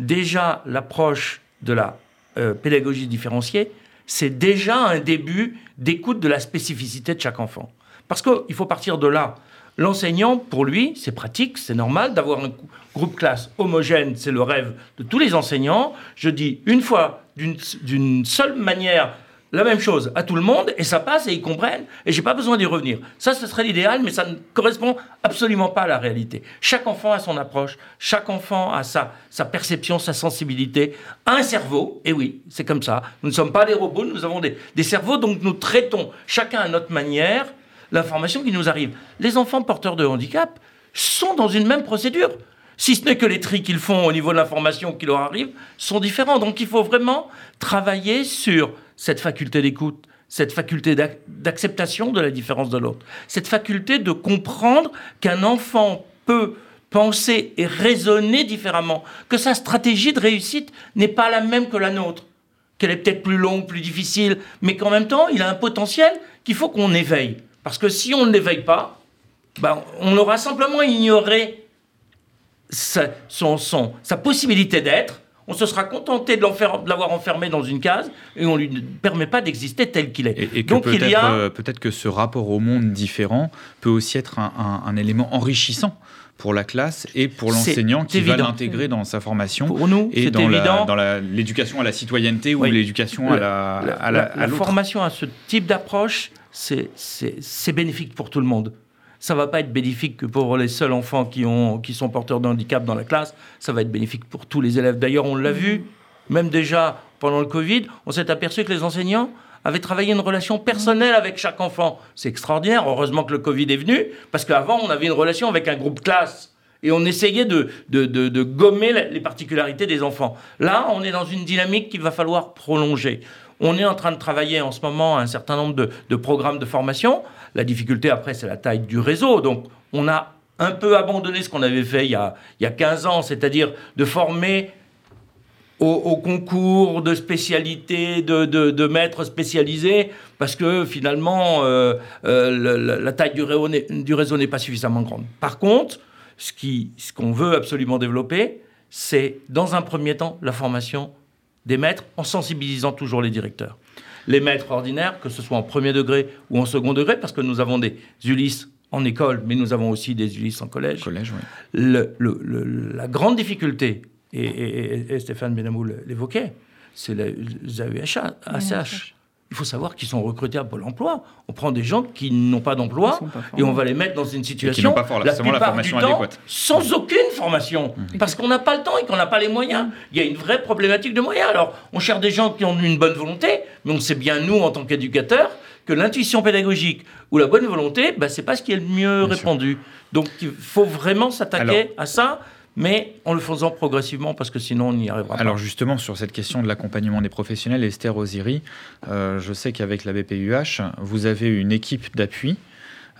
Déjà, l'approche de la euh, pédagogie différenciée, c'est déjà un début d'écoute de la spécificité de chaque enfant. Parce qu'il faut partir de là. L'enseignant, pour lui, c'est pratique, c'est normal d'avoir un groupe classe homogène, c'est le rêve de tous les enseignants. Je dis une fois, d'une seule manière, la même chose à tout le monde et ça passe et ils comprennent et j'ai pas besoin d'y revenir. Ça, ce serait l'idéal, mais ça ne correspond absolument pas à la réalité. Chaque enfant a son approche, chaque enfant a sa, perception, sa sensibilité, un cerveau, et oui, c'est comme ça. Nous ne sommes pas des robots, nous avons des, des cerveaux, donc nous traitons chacun à notre manière l'information qui nous arrive. Les enfants porteurs de handicap sont dans une même procédure. Si ce n'est que les tris qu'ils font au niveau de l'information qui leur arrive sont différents. Donc il faut vraiment travailler sur cette faculté d'écoute, cette faculté d'ac- d'acceptation de la différence de l'autre, cette faculté de comprendre qu'un enfant peut penser et raisonner différemment, que sa stratégie de réussite n'est pas la même que la nôtre, qu'elle est peut-être plus longue, plus difficile, mais qu'en même temps, il a un potentiel qu'il faut qu'on éveille. Parce que si on ne l'éveille pas, ben, on aura simplement ignoré son- sa possibilité d'être, on se sera contenté de l'avoir enfermé dans une case et on lui ne permet pas d'exister tel qu'il est. Et, Donc il peut-être y a euh, peut-être que ce rapport au monde différent peut aussi être un, un- un élément enrichissant pour la classe et pour l'enseignant qui va l'intégrer dans sa formation pour nous, et dans la- évident. dans la- l'éducation à la citoyenneté ou Oui. l'éducation à la, La, à la- la- à la l'autre. formation à ce type d'approche, c'est- c'est c'est bénéfique pour tout le monde. Ça va pas être bénéfique que pour les seuls enfants qui, ont, qui sont porteurs de handicap dans la classe, ça va être bénéfique pour tous les élèves. D'ailleurs, on l'a vu, même déjà pendant le Covid, on s'est aperçu que les enseignants avaient travaillé une relation personnelle avec chaque enfant. C'est extraordinaire, heureusement que le Covid est venu, parce qu'avant, on avait une relation avec un groupe classe. Et on essayait de, de, de- de gommer les particularités des enfants. Là, on est dans une dynamique qu'il va falloir prolonger. On est en train de travailler en ce moment un certain nombre de, de programmes de formation. La difficulté, après, c'est la taille du réseau. Donc, on a un peu abandonné ce qu'on avait fait il y a, il y a 15 ans, c'est-à-dire de former au, concours de spécialité, de, maîtres spécialisés, parce que finalement, euh, euh, la taille du, réseau n'est- pas suffisamment grande. Par contre, ce qu'on veut absolument développer, c'est dans un premier temps la formation des maîtres en sensibilisant toujours les directeurs. Les maîtres ordinaires, que ce soit en premier degré ou en second degré, parce que nous avons des ULIS en école, mais nous avons aussi des ULIS en collège Collège, oui. le- le- le- la grande difficulté, et, et- et- et Stéphane Benamou l'évoquait, c'est les AESH. ACH. Il faut savoir qu'ils sont recrutés à Pôle emploi. On prend des gens qui n'ont pas d'emploi et on va les mettre dans une situation, n'ont pas forcément la plupart formation du temps, adéquate. sans aucune formation. Parce qu'on n'a pas le temps et qu'on n'a pas les moyens. Il y a une vraie problématique de moyens. Alors, on cherche des gens qui ont une bonne volonté, mais on sait bien, nous, en tant qu'éducateurs, que l'intuition pédagogique ou la bonne volonté, bah, c'est pas ce qui est le mieux Bien sûr. répandu. Donc, il faut vraiment s'attaquer Alors- à ça, mais en le faisant progressivement, parce que sinon, on n'y arrivera Alors pas. justement, sur cette question de l'accompagnement des professionnels, Esther Oziri, euh, je sais qu'avec la BPUH, vous avez une équipe d'appui.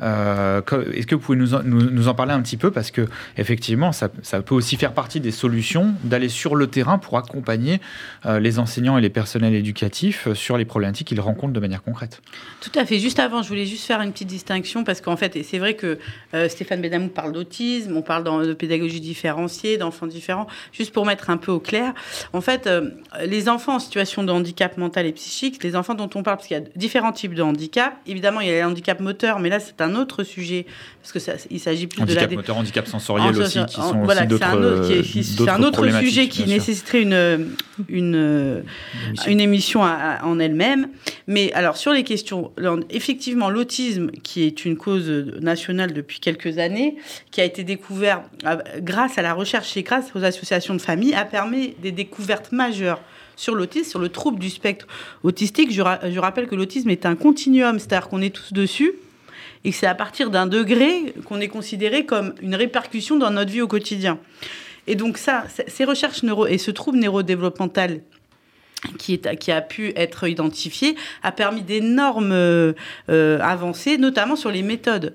Euh, Est-ce que vous pouvez nous en, nous- nous en parler un petit peu? Parce que effectivement, ça, ça peut aussi faire partie des solutions d'aller sur le terrain pour accompagner euh, les enseignants et les personnels éducatifs euh, sur les problématiques qu'ils rencontrent de manière concrète. Tout à fait. Juste avant, je voulais juste faire une petite distinction parce qu'en fait, c'est vrai que euh, Stéphane Benamou parle d'autisme, on parle dans- de pédagogie différenciée, d'enfants différents. Juste pour mettre un peu au clair, en fait, euh, les enfants en situation de handicap mental et psychique, les enfants dont on parle, parce qu'il y a différents types de handicap. Évidemment, il y a les handicaps moteurs, mais là, c'est un autre sujet parce que ça, il s'agit plus de la moteur, handicap sensoriel en- aussi, qui en- sont voilà, aussi c'est d'autres un autre, euh, c'est un autre sujet qui nécessiterait une, une, une émission à- à- en elle-même. Mais alors, sur les questions, effectivement, l'autisme, qui est une cause nationale depuis quelques années, qui a été découvert euh, grâce à la recherche et grâce aux associations de familles, a permis des découvertes majeures sur l'autisme, sur le trouble du spectre autistique. Je, ra- je rappelle que l'autisme est un continuum, c'est-à-dire qu'on est tous dessus et c'est à partir d'un degré qu'on est considéré comme une répercussion dans notre vie au quotidien. Et donc ça, ces recherches neuro et ce trouble neurodéveloppemental qui, est, qui a pu être identifié a permis d'énormes euh, avancées, notamment sur les méthodes.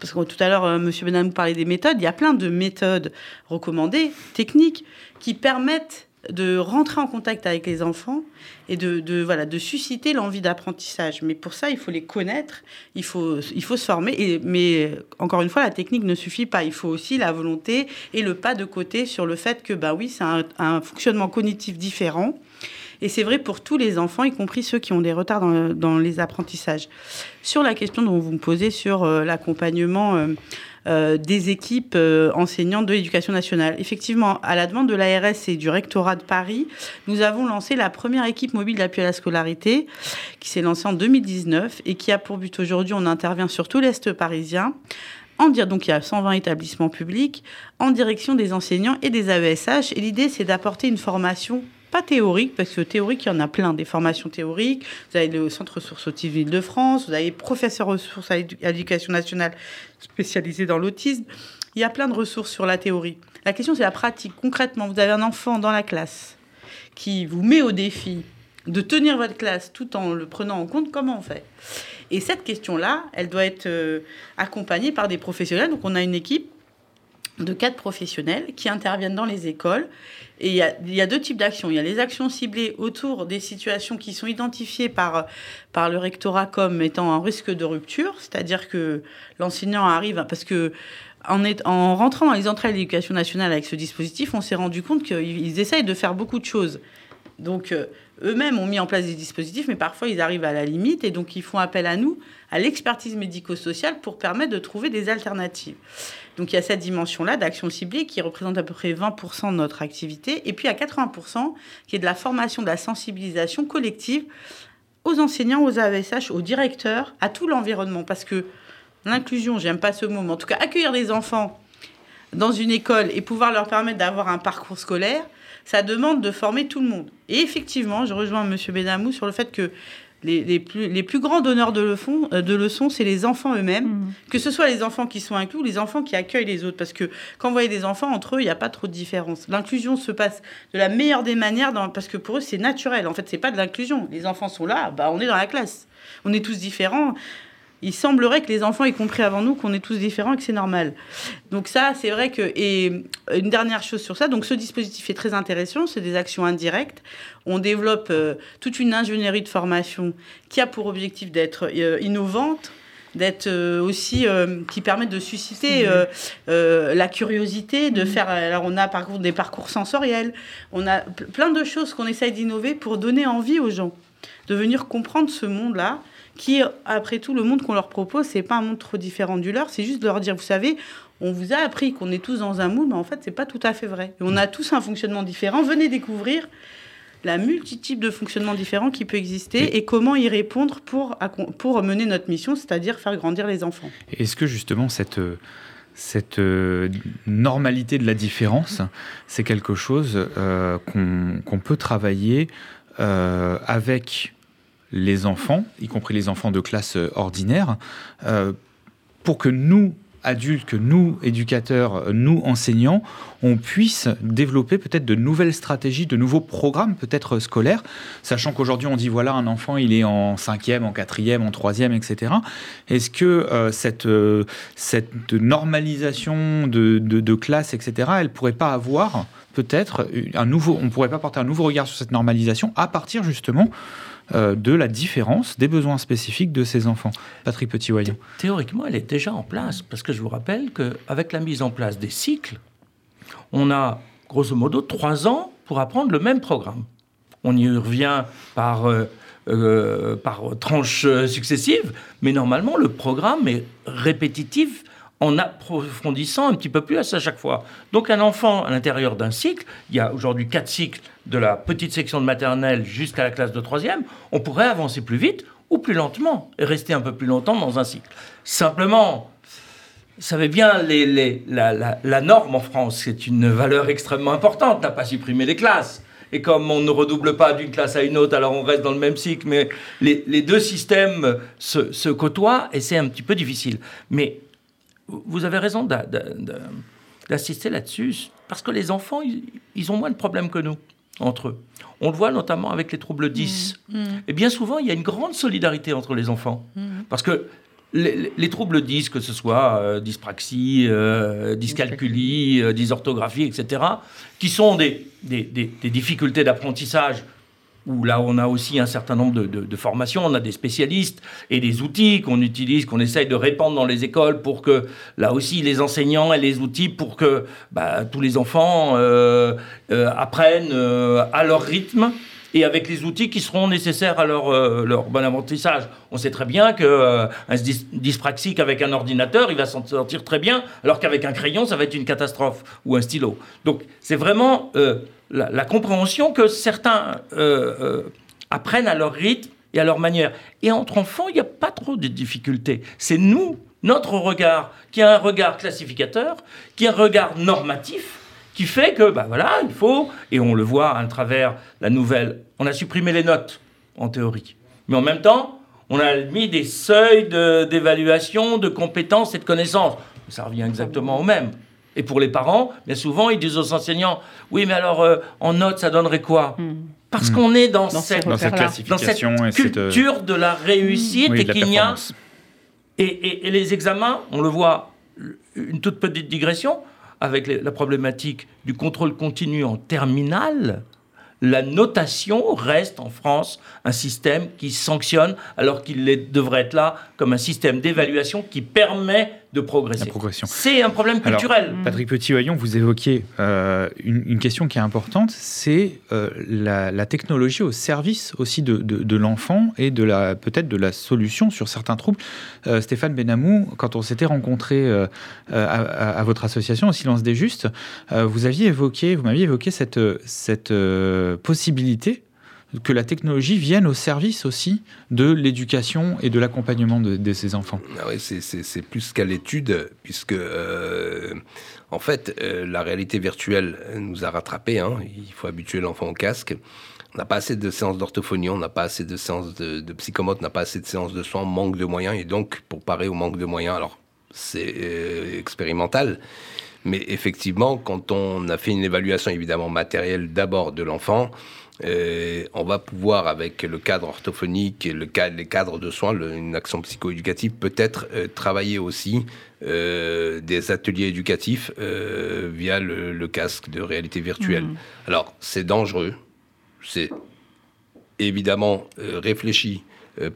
Parce que tout à l'heure, euh, M. Benamou parlait des méthodes. Il y a plein de méthodes recommandées, techniques, qui permettent de rentrer en contact avec les enfants et de, voilà, de susciter l'envie d'apprentissage. Mais pour ça, il faut les connaître, il faut, il faut se former. Mais encore une fois, la technique ne suffit pas. Il faut aussi la volonté et le pas de côté sur le fait que, bah oui, c'est un, fonctionnement cognitif différent Et c'est vrai pour tous les enfants, y compris ceux qui ont des retards dans, dans les apprentissages. Sur la question dont vous me posez sur euh, l'accompagnement euh, euh, des équipes euh, enseignantes de l'éducation nationale. Effectivement, à la demande de l'ARS et du rectorat de Paris, nous avons lancé la première équipe mobile d'appui à la scolarité qui s'est lancée en 2019 et qui a pour but aujourd'hui, on intervient sur tout l'Est parisien. En dire, donc il y a 120 établissements publics en direction des enseignants et des AESH. Et l'idée, c'est d'apporter une formation pas théorique, parce que théorique, il y en a plein, des formations théoriques. Vous avez le Centre ressources autisme de France, vous avez professeur ressources à l'édu- à l'éducation nationale spécialisé dans l'autisme. Il y a plein de ressources sur la théorie. La question, c'est la pratique. Concrètement, vous avez un enfant dans la classe qui vous met au défi de tenir votre classe tout en le prenant en compte, comment on fait? Et cette question-là, elle doit être euh, accompagnée par des professionnels. Donc, on a une équipe de quatre professionnels qui interviennent dans les écoles. Et il y a, deux types d'actions. Il y a les actions ciblées autour des situations qui sont identifiées par, par le rectorat comme étant un risque de rupture, c'est-à-dire que l'enseignant arrive, parce que en, est, en rentrant dans les entrées de l'éducation nationale avec ce dispositif, on s'est rendu compte qu'ils essayent de faire beaucoup de choses. Donc, euh, eux-mêmes ont mis en place des dispositifs, mais parfois ils arrivent à la limite et donc ils font appel à nous, à l'expertise médico-sociale pour permettre de trouver des alternatives. Donc, il y a cette dimension-là d'action ciblée qui représente à peu près 20% de notre activité, et puis à 80% qui est de la formation, de la sensibilisation collective aux enseignants, aux AESH, aux directeurs, à tout l'environnement. Parce que l'inclusion, j'aime pas ce mot, mais en tout cas, accueillir des enfants dans une école et pouvoir leur permettre d'avoir un parcours scolaire, ça demande de former tout le monde. Et effectivement, je rejoins M. Benamou sur le fait que les, les plus, les plus grands donneurs de, leçons, euh, de leçons, c'est les enfants eux-mêmes, que ce soit les enfants qui sont inclus ou les enfants qui accueillent les autres. Parce que quand vous voyez des enfants, entre eux, il n'y a pas trop de différence. L'inclusion se passe de la meilleure des manières, dans- parce que pour eux, c'est naturel. En fait, c'est pas de l'inclusion. Les enfants sont là, bah, on est dans la classe. On est tous différents. Il semblerait que les enfants aient compris avant nous qu'on est tous différents et que c'est normal. Donc ça, c'est vrai que... Et une dernière chose sur ça, donc ce dispositif est très intéressant, c'est des actions indirectes. On développe euh, toute une ingénierie de formation qui a pour objectif d'être euh, innovante, d'être euh, aussi euh, qui permettent de susciter euh, euh, la curiosité, de faire. Alors on a par contre des parcours sensoriels, on a plein de choses qu'on essaye d'innover pour donner envie aux gens de venir comprendre ce monde-là, qui après tout le monde qu'on leur propose, c'est pas un monde trop différent du leur, c'est juste de leur dire, vous savez. On vous a appris qu'on est tous dans un moule, mais en fait, c'est pas tout à fait vrai. Et on a tous un fonctionnement différent. Venez découvrir la multitude de fonctionnements différents qui peut exister et comment y répondre pour, pour mener notre mission, c'est-à-dire faire grandir les enfants. Est-ce que justement cette, cette euh, normalité de la différence, c'est quelque chose euh, qu'on qu'on peut travailler euh, avec les enfants, y compris les enfants de classe euh, ordinaire, euh, pour que nous, adultes, que nous, éducateurs, euh, nous, enseignants, on puisse développer peut-être de nouvelles stratégies, de nouveaux programmes peut-être scolaires, sachant qu'aujourd'hui on dit voilà un enfant il est en cinquième, en quatrième, en troisième, etc. Est-ce que cette, cette normalisation de, de, de classe, etc., elle pourrait pas avoir peut-être un nouveau, on pourrait pas porter un nouveau regard sur cette normalisation à partir justement de la différence des besoins spécifiques de ces enfants. Patrick Petit-Wayon. Théoriquement, elle est déjà en place, parce que je vous rappelle qu'avec la mise en place des cycles, on a grosso modo trois ans pour apprendre le même programme. On y revient par, euh, euh, par tranches euh, successives, mais normalement, le programme est répétitif en approfondissant un petit peu plus à chaque fois. Donc un enfant à l'intérieur d'un cycle, il y a aujourd'hui quatre cycles de la petite section de maternelle jusqu'à la classe de troisième, on pourrait avancer plus vite ou plus lentement et rester un peu plus longtemps dans un cycle. Simplement, vous savez bien, les, la, norme en France, c'est une valeur extrêmement importante, n'a pas supprimé les classes. Et comme on ne redouble pas d'une classe à une autre, alors on reste dans le même cycle, mais les, les deux systèmes se, se côtoient et c'est un petit peu difficile. Mais vous avez raison d'a- d'a- d'a- d'assister là-dessus, parce que les enfants, ils, ils ont moins de problèmes que nous, entre eux. On le voit notamment avec les troubles 10. Et bien souvent, il y a une grande solidarité entre les enfants. Parce que les, les troubles 10, que ce soit euh, dyspraxie, euh, dyscalculie, euh, dysorthographie, etc., qui sont des, des- des- des difficultés d'apprentissage où là on a aussi un certain nombre de, formations, on a des spécialistes et des outils qu'on utilise, qu'on essaye de répandre dans les écoles pour que là aussi les enseignants aient les outils pour que bah, tous les enfants euh, euh, apprennent euh, à leur rythme et avec les outils qui seront nécessaires à leur, bon apprentissage. On sait très bien qu'un euh, dyspraxique avec un ordinateur, il va s'en sortir très bien, alors qu'avec un crayon, ça va être une catastrophe, ou un stylo. Donc c'est vraiment la, compréhension que certains euh, euh, apprennent à leur rythme et à leur manière. Et entre enfants, il n'y a pas trop de difficultés. C'est nous, notre regard, qui a un regard classificateur, qui a un regard normatif, qui fait que, bah voilà, il faut, et on le voit à travers la nouvelle, on a supprimé les notes, en théorie. Mais en même temps, on a mis des seuils de- d'évaluation, de, compétences et de connaissances. Ça revient exactement au même. Et pour les parents, bien souvent, ils disent aux enseignants, oui, mais alors, euh, en notes, ça donnerait quoi? Parce Hmm. qu'on est dans, Dans cette, Dans cette Repères-là. dans cette classification et cette, euh, culture de la réussite oui, et qu'il n'y a et, et- et les examens, on le voit, une toute petite digression, avec les- la problématique du contrôle continu en terminale, la notation reste en France un système qui sanctionne alors qu'il devrait être là comme un système d'évaluation qui permet de progresser. La progression. C'est un problème Alors, culturel. Patrick Petit-Oyon, vous évoquez euh, une, une question qui est importante, c'est euh, la, la technologie au service aussi de, de- de l'enfant et de la peut-être de la solution sur certains troubles. Euh, Stéphane Benamou, quand on s'était rencontré à, à- à votre association, au Silence des Justes, euh, vous aviez évoqué, vous m'aviez évoqué cette, cette euh, possibilité que la technologie vienne au service aussi de l'éducation et de l'accompagnement de, ces enfants. Ah oui, c'est- plus qu'à l'étude, puisque euh, en fait, euh, la réalité virtuelle nous a rattrapés. hein. Il faut habituer l'enfant au casque. On n'a pas assez de séances d'orthophonie, on n'a pas assez de séances de, de psychomote, on n'a pas assez de séances de soins, manque de moyens. Et donc, pour parer au manque de moyens, alors c'est euh, expérimental, mais effectivement, quand on a fait une évaluation évidemment matérielle d'abord de l'enfant, euh, on va pouvoir, avec le cadre orthophonique et le cadre, les cadres de soins, le- une action psychoéducative, peut-être euh, travailler aussi euh, des ateliers éducatifs euh, via le, le casque de réalité virtuelle. Alors, c'est dangereux, c'est évidemment réfléchi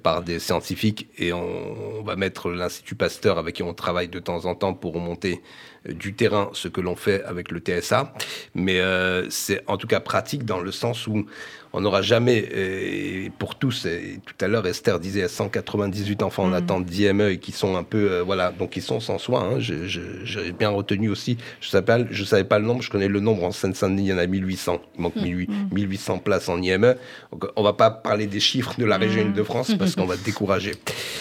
par des scientifiques et on, on va mettre l'Institut Pasteur avec qui on travaille de temps en temps pour remonter du terrain ce que l'on fait avec le TSA. Mais euh, c'est en tout cas pratique dans le sens où on n'aura jamais, pour tous, et tout à l'heure Esther disait 198 enfants en attente d'IME et qui sont un peu, euh, voilà, donc ils sont sans soins. hein. J'ai bien retenu aussi, je ne savais, pas- je savais pas le nombre, je connais le nombre en Seine-Saint-Denis, il y en a 1800. Il manque 1800 1800 places en IME. Donc, on va pas parler des chiffres de la région de France parce qu'on va décourager.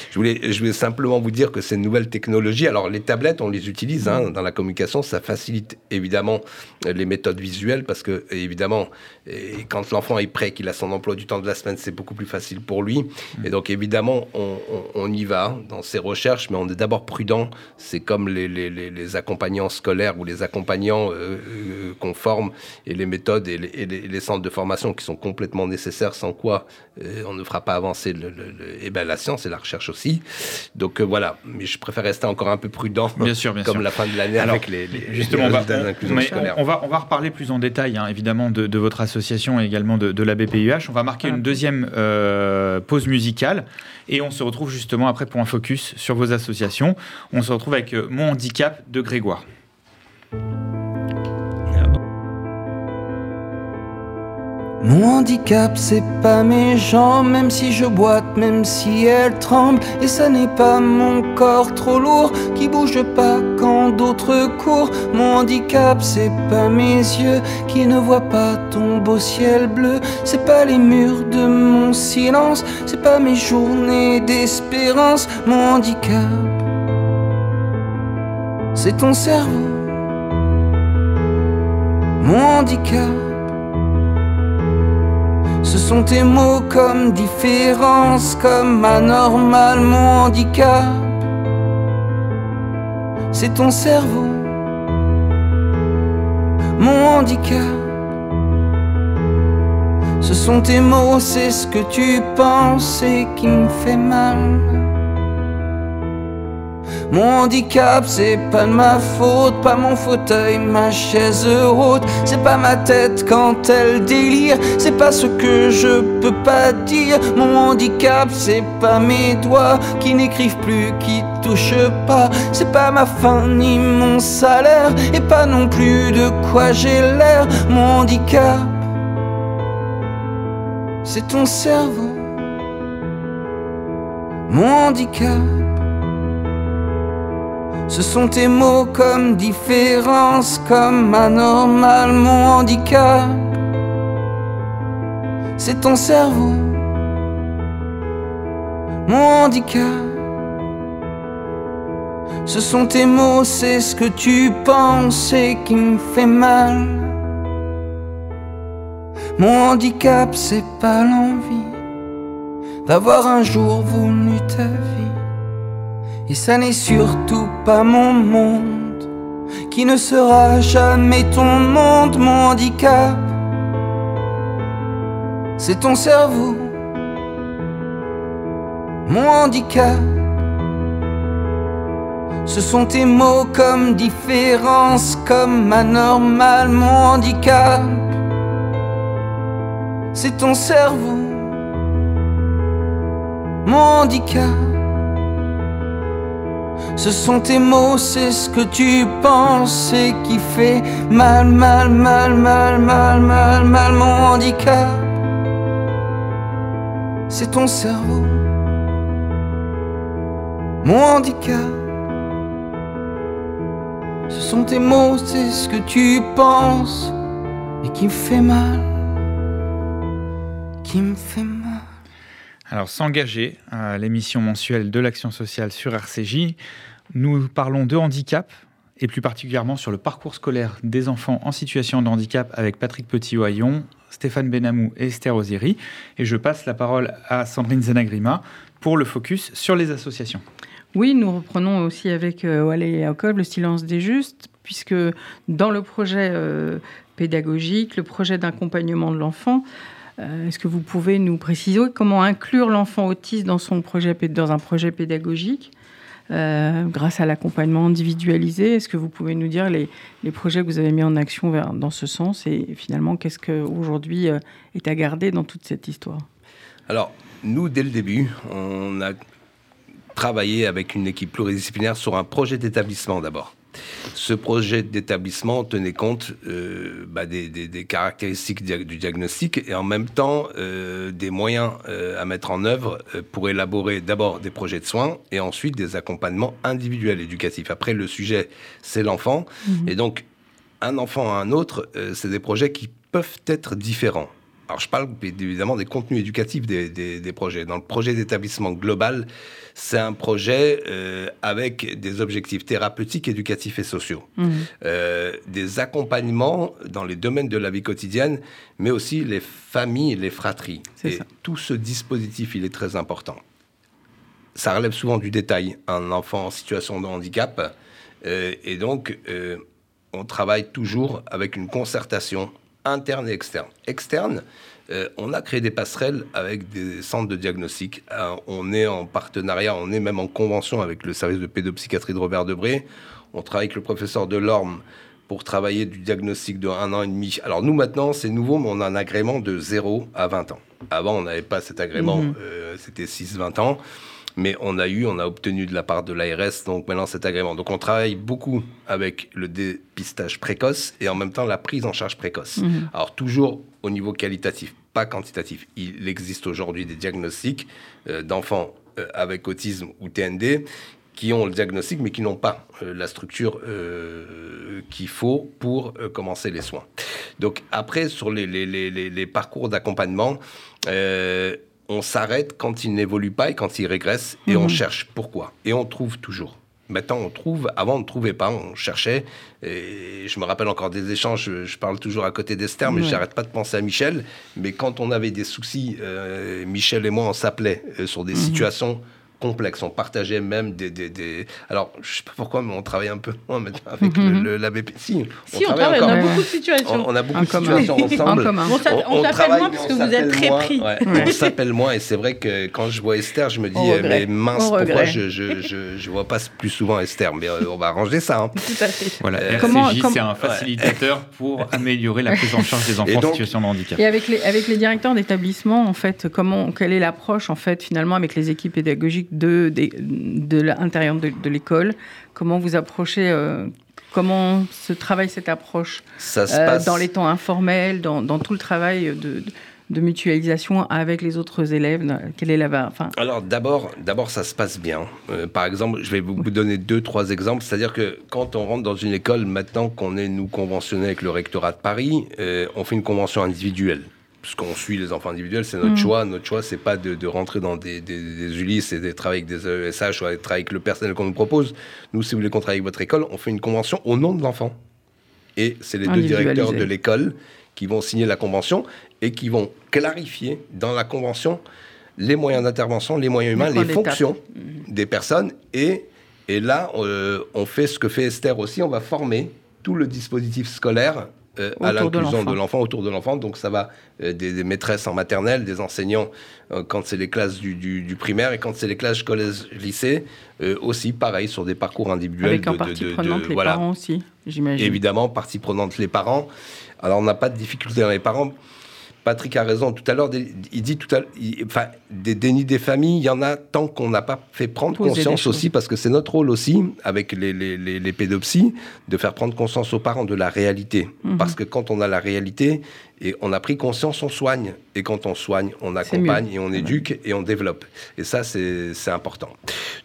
Je voulais, je voulais simplement vous dire que ces nouvelles technologies, alors les tablettes, on les utilise hein, dans la communication, ça facilite évidemment euh, les méthodes visuelles parce que évidemment, et quand l'enfant est prêt, qu'il a son emploi du temps de la semaine, c'est beaucoup plus facile pour lui. Et donc évidemment, on, on- on y va dans ces recherches, mais on est d'abord prudent. C'est comme les, les- les- accompagnants scolaires ou les accompagnants euh, euh, qu'on forme et les méthodes et les, et centres de formation qui sont complètement nécessaires, sans quoi euh, on ne fera pas avancer le, le- le- eh ben, la science et la recherche aussi. Donc euh, voilà, mais je préfère rester encore un peu prudent, Bien sûr, bien comme sûr. la fin de l'année Alors, avec les, les, Justement, les on va, résultats on- d'inclusion mais scolaire. on va, on va reparler plus en détail, hein, évidemment, de, de votre association et également de, de la BPUH. On va marquer une deuxième euh, pause musicale et on se retrouve justement après pour un focus sur vos associations. On se retrouve avec euh, Mon handicap de Grégoire. Mon handicap, c'est pas mes jambes, même si je boite, même si elles tremblent. Et ça n'est pas mon corps trop lourd qui bouge pas quand d'autres courent. Mon handicap, c'est pas mes yeux qui ne voient pas ton beau ciel bleu. C'est pas les murs de mon silence, c'est pas mes journées d'espérance. Mon handicap, c'est ton cerveau. Mon handicap. Ce sont tes mots comme différence, comme anormal, mon handicap. C'est ton cerveau, mon handicap. Ce sont tes mots, c'est ce que tu penses et qui me fait mal. Mon handicap, c'est pas de ma faute, pas mon fauteuil, ma chaise haute. C'est pas ma tête quand elle délire, c'est pas ce que je peux pas dire. Mon handicap, c'est pas mes doigts qui n'écrivent plus, qui touchent pas. C'est pas ma faim ni mon salaire, et pas non plus de quoi j'ai l'air. Mon handicap, c'est ton cerveau, mon handicap. Ce sont tes mots comme différence, comme anormal, mon handicap. C'est ton cerveau, mon handicap. Ce sont tes mots, c'est ce que tu penses et qui me fait mal. Mon handicap, c'est pas l'envie d'avoir un jour voulu ta vie. Et ça n'est surtout pas mon monde qui ne sera jamais ton monde, mon handicap. C'est ton cerveau, mon handicap. Ce sont tes mots comme différence, comme anormal, mon handicap. C'est ton cerveau, mon handicap. Ce sont tes mots, c'est ce que tu penses et qui fait mal, mal, mal, mal, mal, mal, mal, mon handicap. C'est ton cerveau, mon handicap. Ce sont tes mots, c'est ce que tu penses et qui me fait mal, qui me fait mal. Alors, s'engager à l'émission mensuelle de l'action sociale sur RCJ, nous parlons de handicap et plus particulièrement sur le parcours scolaire des enfants en situation de handicap avec Patrick Petit-Oyon, Stéphane Benamou et Esther Oziri. Et je passe la parole à Sandrine Zenagrima pour le focus sur les associations. Oui, nous reprenons aussi avec euh, Wallet et le silence des justes, puisque dans le projet euh, pédagogique, le projet d'accompagnement de l'enfant, est-ce que vous pouvez nous préciser comment inclure l'enfant autiste dans, un projet pédagogique euh, grâce à l'accompagnement individualisé? Est-ce que vous pouvez nous dire les, projets que vous avez mis en action dans ce sens? Et finalement qu'est-ce qu'aujourd'hui euh, est à garder dans toute cette histoire? Alors, nous, dès le début, on a travaillé avec une équipe pluridisciplinaire sur un projet d'établissement d'abord. Ce projet d'établissement tenait compte euh, bah, des, des- des caractéristiques dia- du diagnostic et en même temps euh, des moyens euh, à mettre en œuvre pour élaborer d'abord des projets de soins et ensuite des accompagnements individuels éducatifs. Après, le sujet, c'est l'enfant. Et donc, un enfant à un autre, c'est des projets qui peuvent être différents. Alors, je parle évidemment des contenus éducatifs des, des- des projets. Dans le projet d'établissement global, c'est un projet euh, avec des objectifs thérapeutiques, éducatifs et sociaux. Euh, des accompagnements dans les domaines de la vie quotidienne, mais aussi les familles et les fratries. C'est Et ça. tout ce dispositif, il est très important. Ça relève souvent du détail, un enfant en situation de handicap. Euh, et donc, on travaille toujours avec une concertation interne et externe. Externe, euh, on a créé des passerelles avec des centres de diagnostic. Euh, on est en partenariat, on est même en convention avec le service de pédopsychiatrie de Robert Debré. On travaille avec le professeur Delorme pour travailler du diagnostic de un an et demi. Alors nous maintenant, c'est nouveau, mais on a un agrément de 0 à 20 ans. Avant, on n'avait pas cet agrément, euh, c'était 6-20 ans. Mais on a eu, on a obtenu de la part de l'ARS, donc maintenant cet agrément. Donc on travaille beaucoup avec le dépistage précoce et en même temps la prise en charge précoce. Alors toujours au niveau qualitatif, pas quantitatif. Il existe aujourd'hui des diagnostics euh, d'enfants euh, avec autisme ou TND qui ont le diagnostic mais qui n'ont pas euh, la structure euh, qu'il faut pour euh, commencer les soins. Donc après, sur les, les, les, les- les parcours d'accompagnement, on s'arrête quand il n'évolue pas et quand il régresse et on cherche pourquoi. Et on trouve toujours. Maintenant, on trouve. Avant, on ne trouvait pas. On cherchait. Et je me rappelle encore des échanges. Je, je parle toujours à côté d'Esther, mais Ouais. j'arrête pas de penser à Michel. Mais quand on avait des soucis, euh, Michel et moi, on s'appelait euh, sur des situations complexes. On partageait même des, des, des- Alors, je sais pas pourquoi, mais on travaille un peu moins maintenant avec le- le- la BP. Si, Si, on travaille, on a beaucoup de situations. on, on a beaucoup En de commun. situations ensemble. En commun. On s'appelle- on s'appelle travaille, moins parce que vous êtes très moins. pris. Ouais, Ouais. On s'appelle moins et c'est vrai que quand je vois Esther, je me dis euh, regrette. mais mince, pourquoi je, je, je, je vois pas plus souvent Esther Mais euh, on va arranger ça. hein. Tout à fait. Voilà, Euh, comment- c'est un facilitateur pour améliorer la prise en charge des enfants en situation de handicap. Et avec les, avec les directeurs d'établissement, en fait, comment, quelle est l'approche, en fait, finalement, avec les équipes pédagogiques de, de, de l'intérieur de, de l'école Comment vous approchez euh, Comment se travaille cette approche Ça se euh, passe. dans les temps informels, dans, dans tout le travail de, de, de mutualisation avec les autres élèves? Quelle est la, enfin... Alors d'abord, d'abord ça se passe bien. Euh, par exemple, je vais vous donner deux, trois exemples. C'est-à-dire que quand on rentre dans une école, maintenant qu'on est nous conventionnés avec le rectorat de Paris, euh, on fait une convention individuelle puisqu'on suit les enfants individuels, c'est notre mm. choix. Notre choix, c'est pas de, rentrer dans des, des, Ulysse et de travailler avec des ESH ou de travailler avec le personnel qu'on nous propose. Nous, si vous voulez qu'on travaille avec votre école, on fait une convention au nom de l'enfant. Et c'est les deux directeurs de l'école qui vont signer la convention et qui vont clarifier dans la convention les moyens d'intervention, les moyens humains, les, fonctions mm. des personnes. Et, et là, euh, on fait ce que fait Esther aussi, on va former tout le dispositif scolaire euh, à l'inclusion de l'enfant, autour de l'enfant. Donc ça va euh, des, maîtresses en maternelle, des enseignants euh, quand c'est les classes du, primaire et quand c'est les classes collège-lycée, aussi pareil sur des parcours individuels. Avec en partie prenante les parents aussi, j'imagine. Évidemment, partie prenante les parents. Alors on n'a pas de difficulté dans les parents Patrick a raison tout à l'heure. Il dit tout à enfin, des dénis des familles, il y en a tant qu'on n'a pas fait prendre conscience aussi, parce que c'est notre rôle aussi, avec les, les, les, pédopsies, de faire prendre conscience aux parents de la réalité. Mhm. Parce que quand on a la réalité, et on a pris conscience, on soigne. Et quand on soigne, on accompagne et on éduque et on développe. Et ça, c'est important.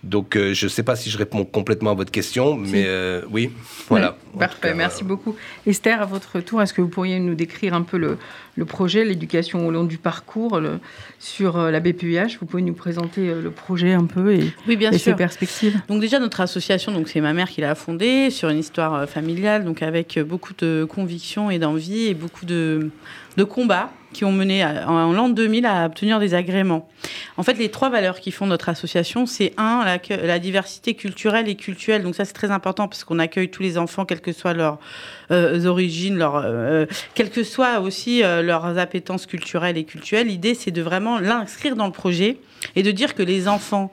Donc, euh, je ne sais pas si je réponds complètement à votre question, mais euh, oui, voilà. parfait, merci beaucoup. Esther, à votre tour, est-ce que vous pourriez nous décrire un peu le, le projet, l'éducation au long du parcours le, sur euh, la BPUH Vous pouvez nous présenter le projet un peu et, oui, bien et sûr. ses perspectives Donc déjà, notre association, donc c'est ma mère qui l'a fondée sur une histoire familiale, donc avec beaucoup de conviction et d'envie et beaucoup de de combats qui ont mené en l'an 2000 à obtenir des agréments. En fait, les trois valeurs qui font notre association, c'est un, la, diversité culturelle et culturelle. Donc ça, c'est très important parce qu'on accueille tous les enfants, quelles que soient leurs euh, origines, euh, quelles que soient aussi euh, leurs appétences culturelles et culturelles. L'idée, c'est de vraiment l'inscrire dans le projet et de dire que les enfants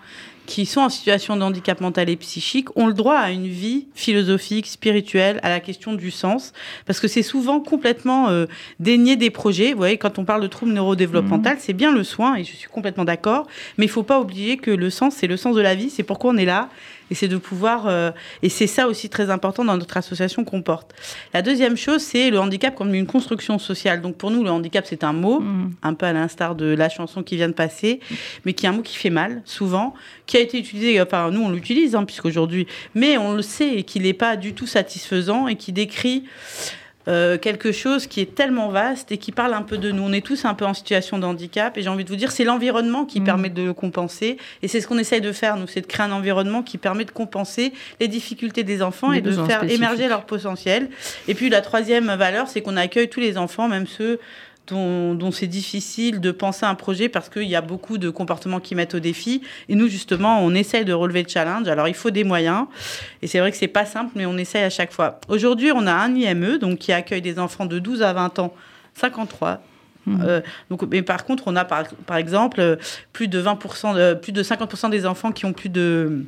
qui sont en situation de handicap mental et psychique ont le droit à une vie philosophique, spirituelle, à la question du sens, parce que c'est souvent complètement euh, dénié des projets. Vous voyez, quand on parle de troubles neurodéveloppemental, mmh. c'est bien le soin, et je suis complètement d'accord, mais il ne faut pas oublier que le sens, c'est le sens de la vie, c'est pourquoi on est là, et c'est de pouvoir. Euh, et c'est ça aussi très important dans notre association qu'on porte. La deuxième chose, c'est le handicap comme une construction sociale. Donc pour nous, le handicap, c'est un mot, mm. un peu à l'instar de la chanson qui vient de passer, mais qui est un mot qui fait mal, souvent, qui a été utilisé, enfin nous on l'utilise, hein, puisqu'aujourd'hui, mais on le sait et qu'il n'est pas du tout satisfaisant et qui décrit euh, quelque chose qui est tellement vaste et qui parle un peu de nous. On est tous un peu en situation de handicap et j'ai envie de vous dire, c'est l'environnement qui mm. permet de le compenser et c'est ce qu'on essaye de faire, nous, c'est de créer un environnement qui permet de compenser les difficultés des enfants et de faire émerger leur potentiel. Et puis la troisième valeur, c'est qu'on accueille tous les enfants, même ceux dont, c'est difficile de penser un projet parce qu'il y a beaucoup de comportements qui mettent au défi. Et nous, justement, on essaye de relever le challenge. Alors, il faut des moyens. Et c'est vrai que c'est pas simple, mais on essaye à chaque fois. Aujourd'hui, on a un IME donc, qui accueille des enfants de 12 à 20 ans, 53 mmh. euh, donc, mais par contre, on a par, par exemple plus de 20%, de, plus de 50% des enfants qui ont plus de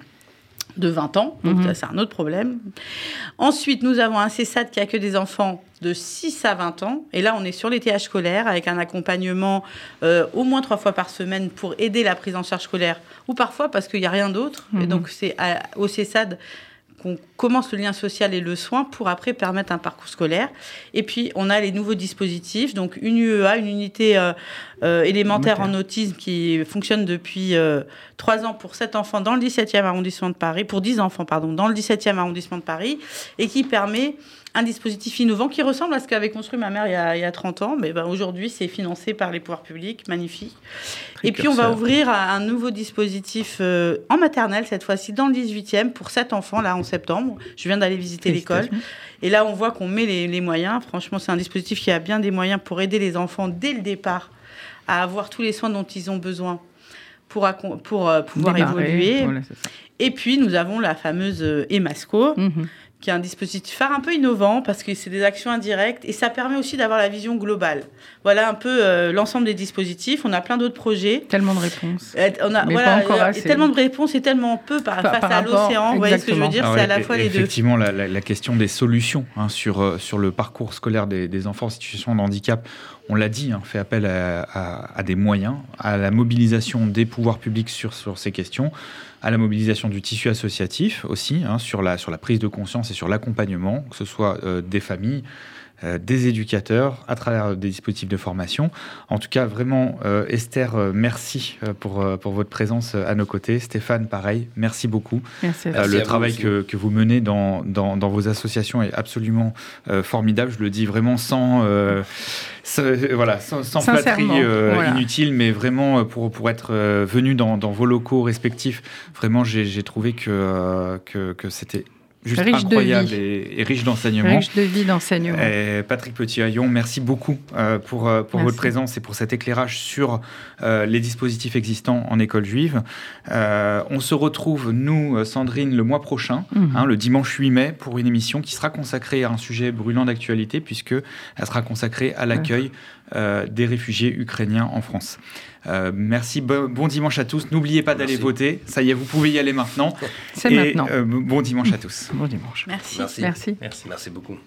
de 20 ans, donc mmh. c'est un autre problème. Ensuite, nous avons un CESAD qui accueille des enfants de 6 à 20 ans. Et là, on est sur les TH scolaires avec un accompagnement euh, au moins trois fois par semaine pour aider la prise en charge scolaire ou parfois parce qu'il n'y a rien d'autre. Et mhm. donc, c'est au CESAD qu'on commence le lien social et le soin pour après permettre un parcours scolaire. Et puis, on a les nouveaux dispositifs, donc une UEA, une unité euh, euh, élémentaire en autisme qui fonctionne depuis trois ans pour 7 enfants dans le 17e arrondissement de Paris, pour 10 enfants, pardon, dans le 17e arrondissement de Paris, et qui permet un dispositif innovant qui ressemble à ce qu'avait construit ma mère il y a, 30 ans. Mais ben, aujourd'hui, c'est financé par les pouvoirs publics, magnifique. Et puis, on va ouvrir un nouveau dispositif euh, en maternelle, cette fois-ci dans le 18e, pour 7 enfants, là, en septembre. Je viens d'aller visiter l'école. Et là, on voit qu'on met les, moyens. Franchement, c'est un dispositif qui a bien des moyens pour aider les enfants dès le départ à avoir tous les soins dont ils ont besoin pour, pour euh, pouvoir évoluer. et puis, nous avons la fameuse euh, EMASCO. Mhm qui est un dispositif phare un peu innovant parce que c'est des actions indirectes et ça permet aussi d'avoir la vision globale. Voilà un peu euh, l'ensemble des dispositifs. On a plein d'autres projets. Tellement de réponses. Euh, on a voilà, euh, tellement de réponses et tellement peu par, face à l'océan. Vous voyez ce que je veux dire? C'est à la fois les deux. Effectivement, la, question des solutions hein, sur, sur le parcours scolaire des, enfants en situation de handicap, on l'a dit, hein, fait appel à, des moyens, à la mobilisation des pouvoirs publics sur, sur ces questions à la mobilisation du tissu associatif aussi, hein, sur, la, prise de conscience et sur l'accompagnement, que ce soit euh, des familles, des éducateurs à travers des dispositifs de formation. En tout cas, vraiment, euh, Esther, euh, merci pour, pour votre présence à nos côtés. Stéphane, pareil, merci beaucoup. Merci. Euh, Merci le travail que, que vous menez dans, dans, dans vos associations est absolument euh, formidable. Je le dis vraiment sans, euh, sans- voilà, sans, sans flatterie Sincèrement, euh, voilà. inutile, mais vraiment euh, pour, pour être euh, venu dans, dans vos locaux respectifs, vraiment j'ai j'ai trouvé que, euh, que, que c'était juste Riche incroyable et, et riche d'enseignements. Riche de vie d'enseignement. Et Patrick Petit-Haillon, merci beaucoup euh, pour, euh, pour Merci. votre présence et pour cet éclairage sur euh, les dispositifs existants en école juive. Euh, on se retrouve, nous, Sandrine, le mois prochain, Mhm. hein, le dimanche 8 mai, pour une émission qui sera consacrée à un sujet brûlant d'actualité, puisque elle sera consacrée à l'accueil des réfugiés ukrainiens en France. Euh, merci, bon, bon dimanche à tous. N'oubliez pas d'aller voter. Ça y est, vous pouvez y aller maintenant. C'est maintenant. euh, bon dimanche à tous. Bon dimanche. Merci. Merci. Merci. Merci. Merci beaucoup.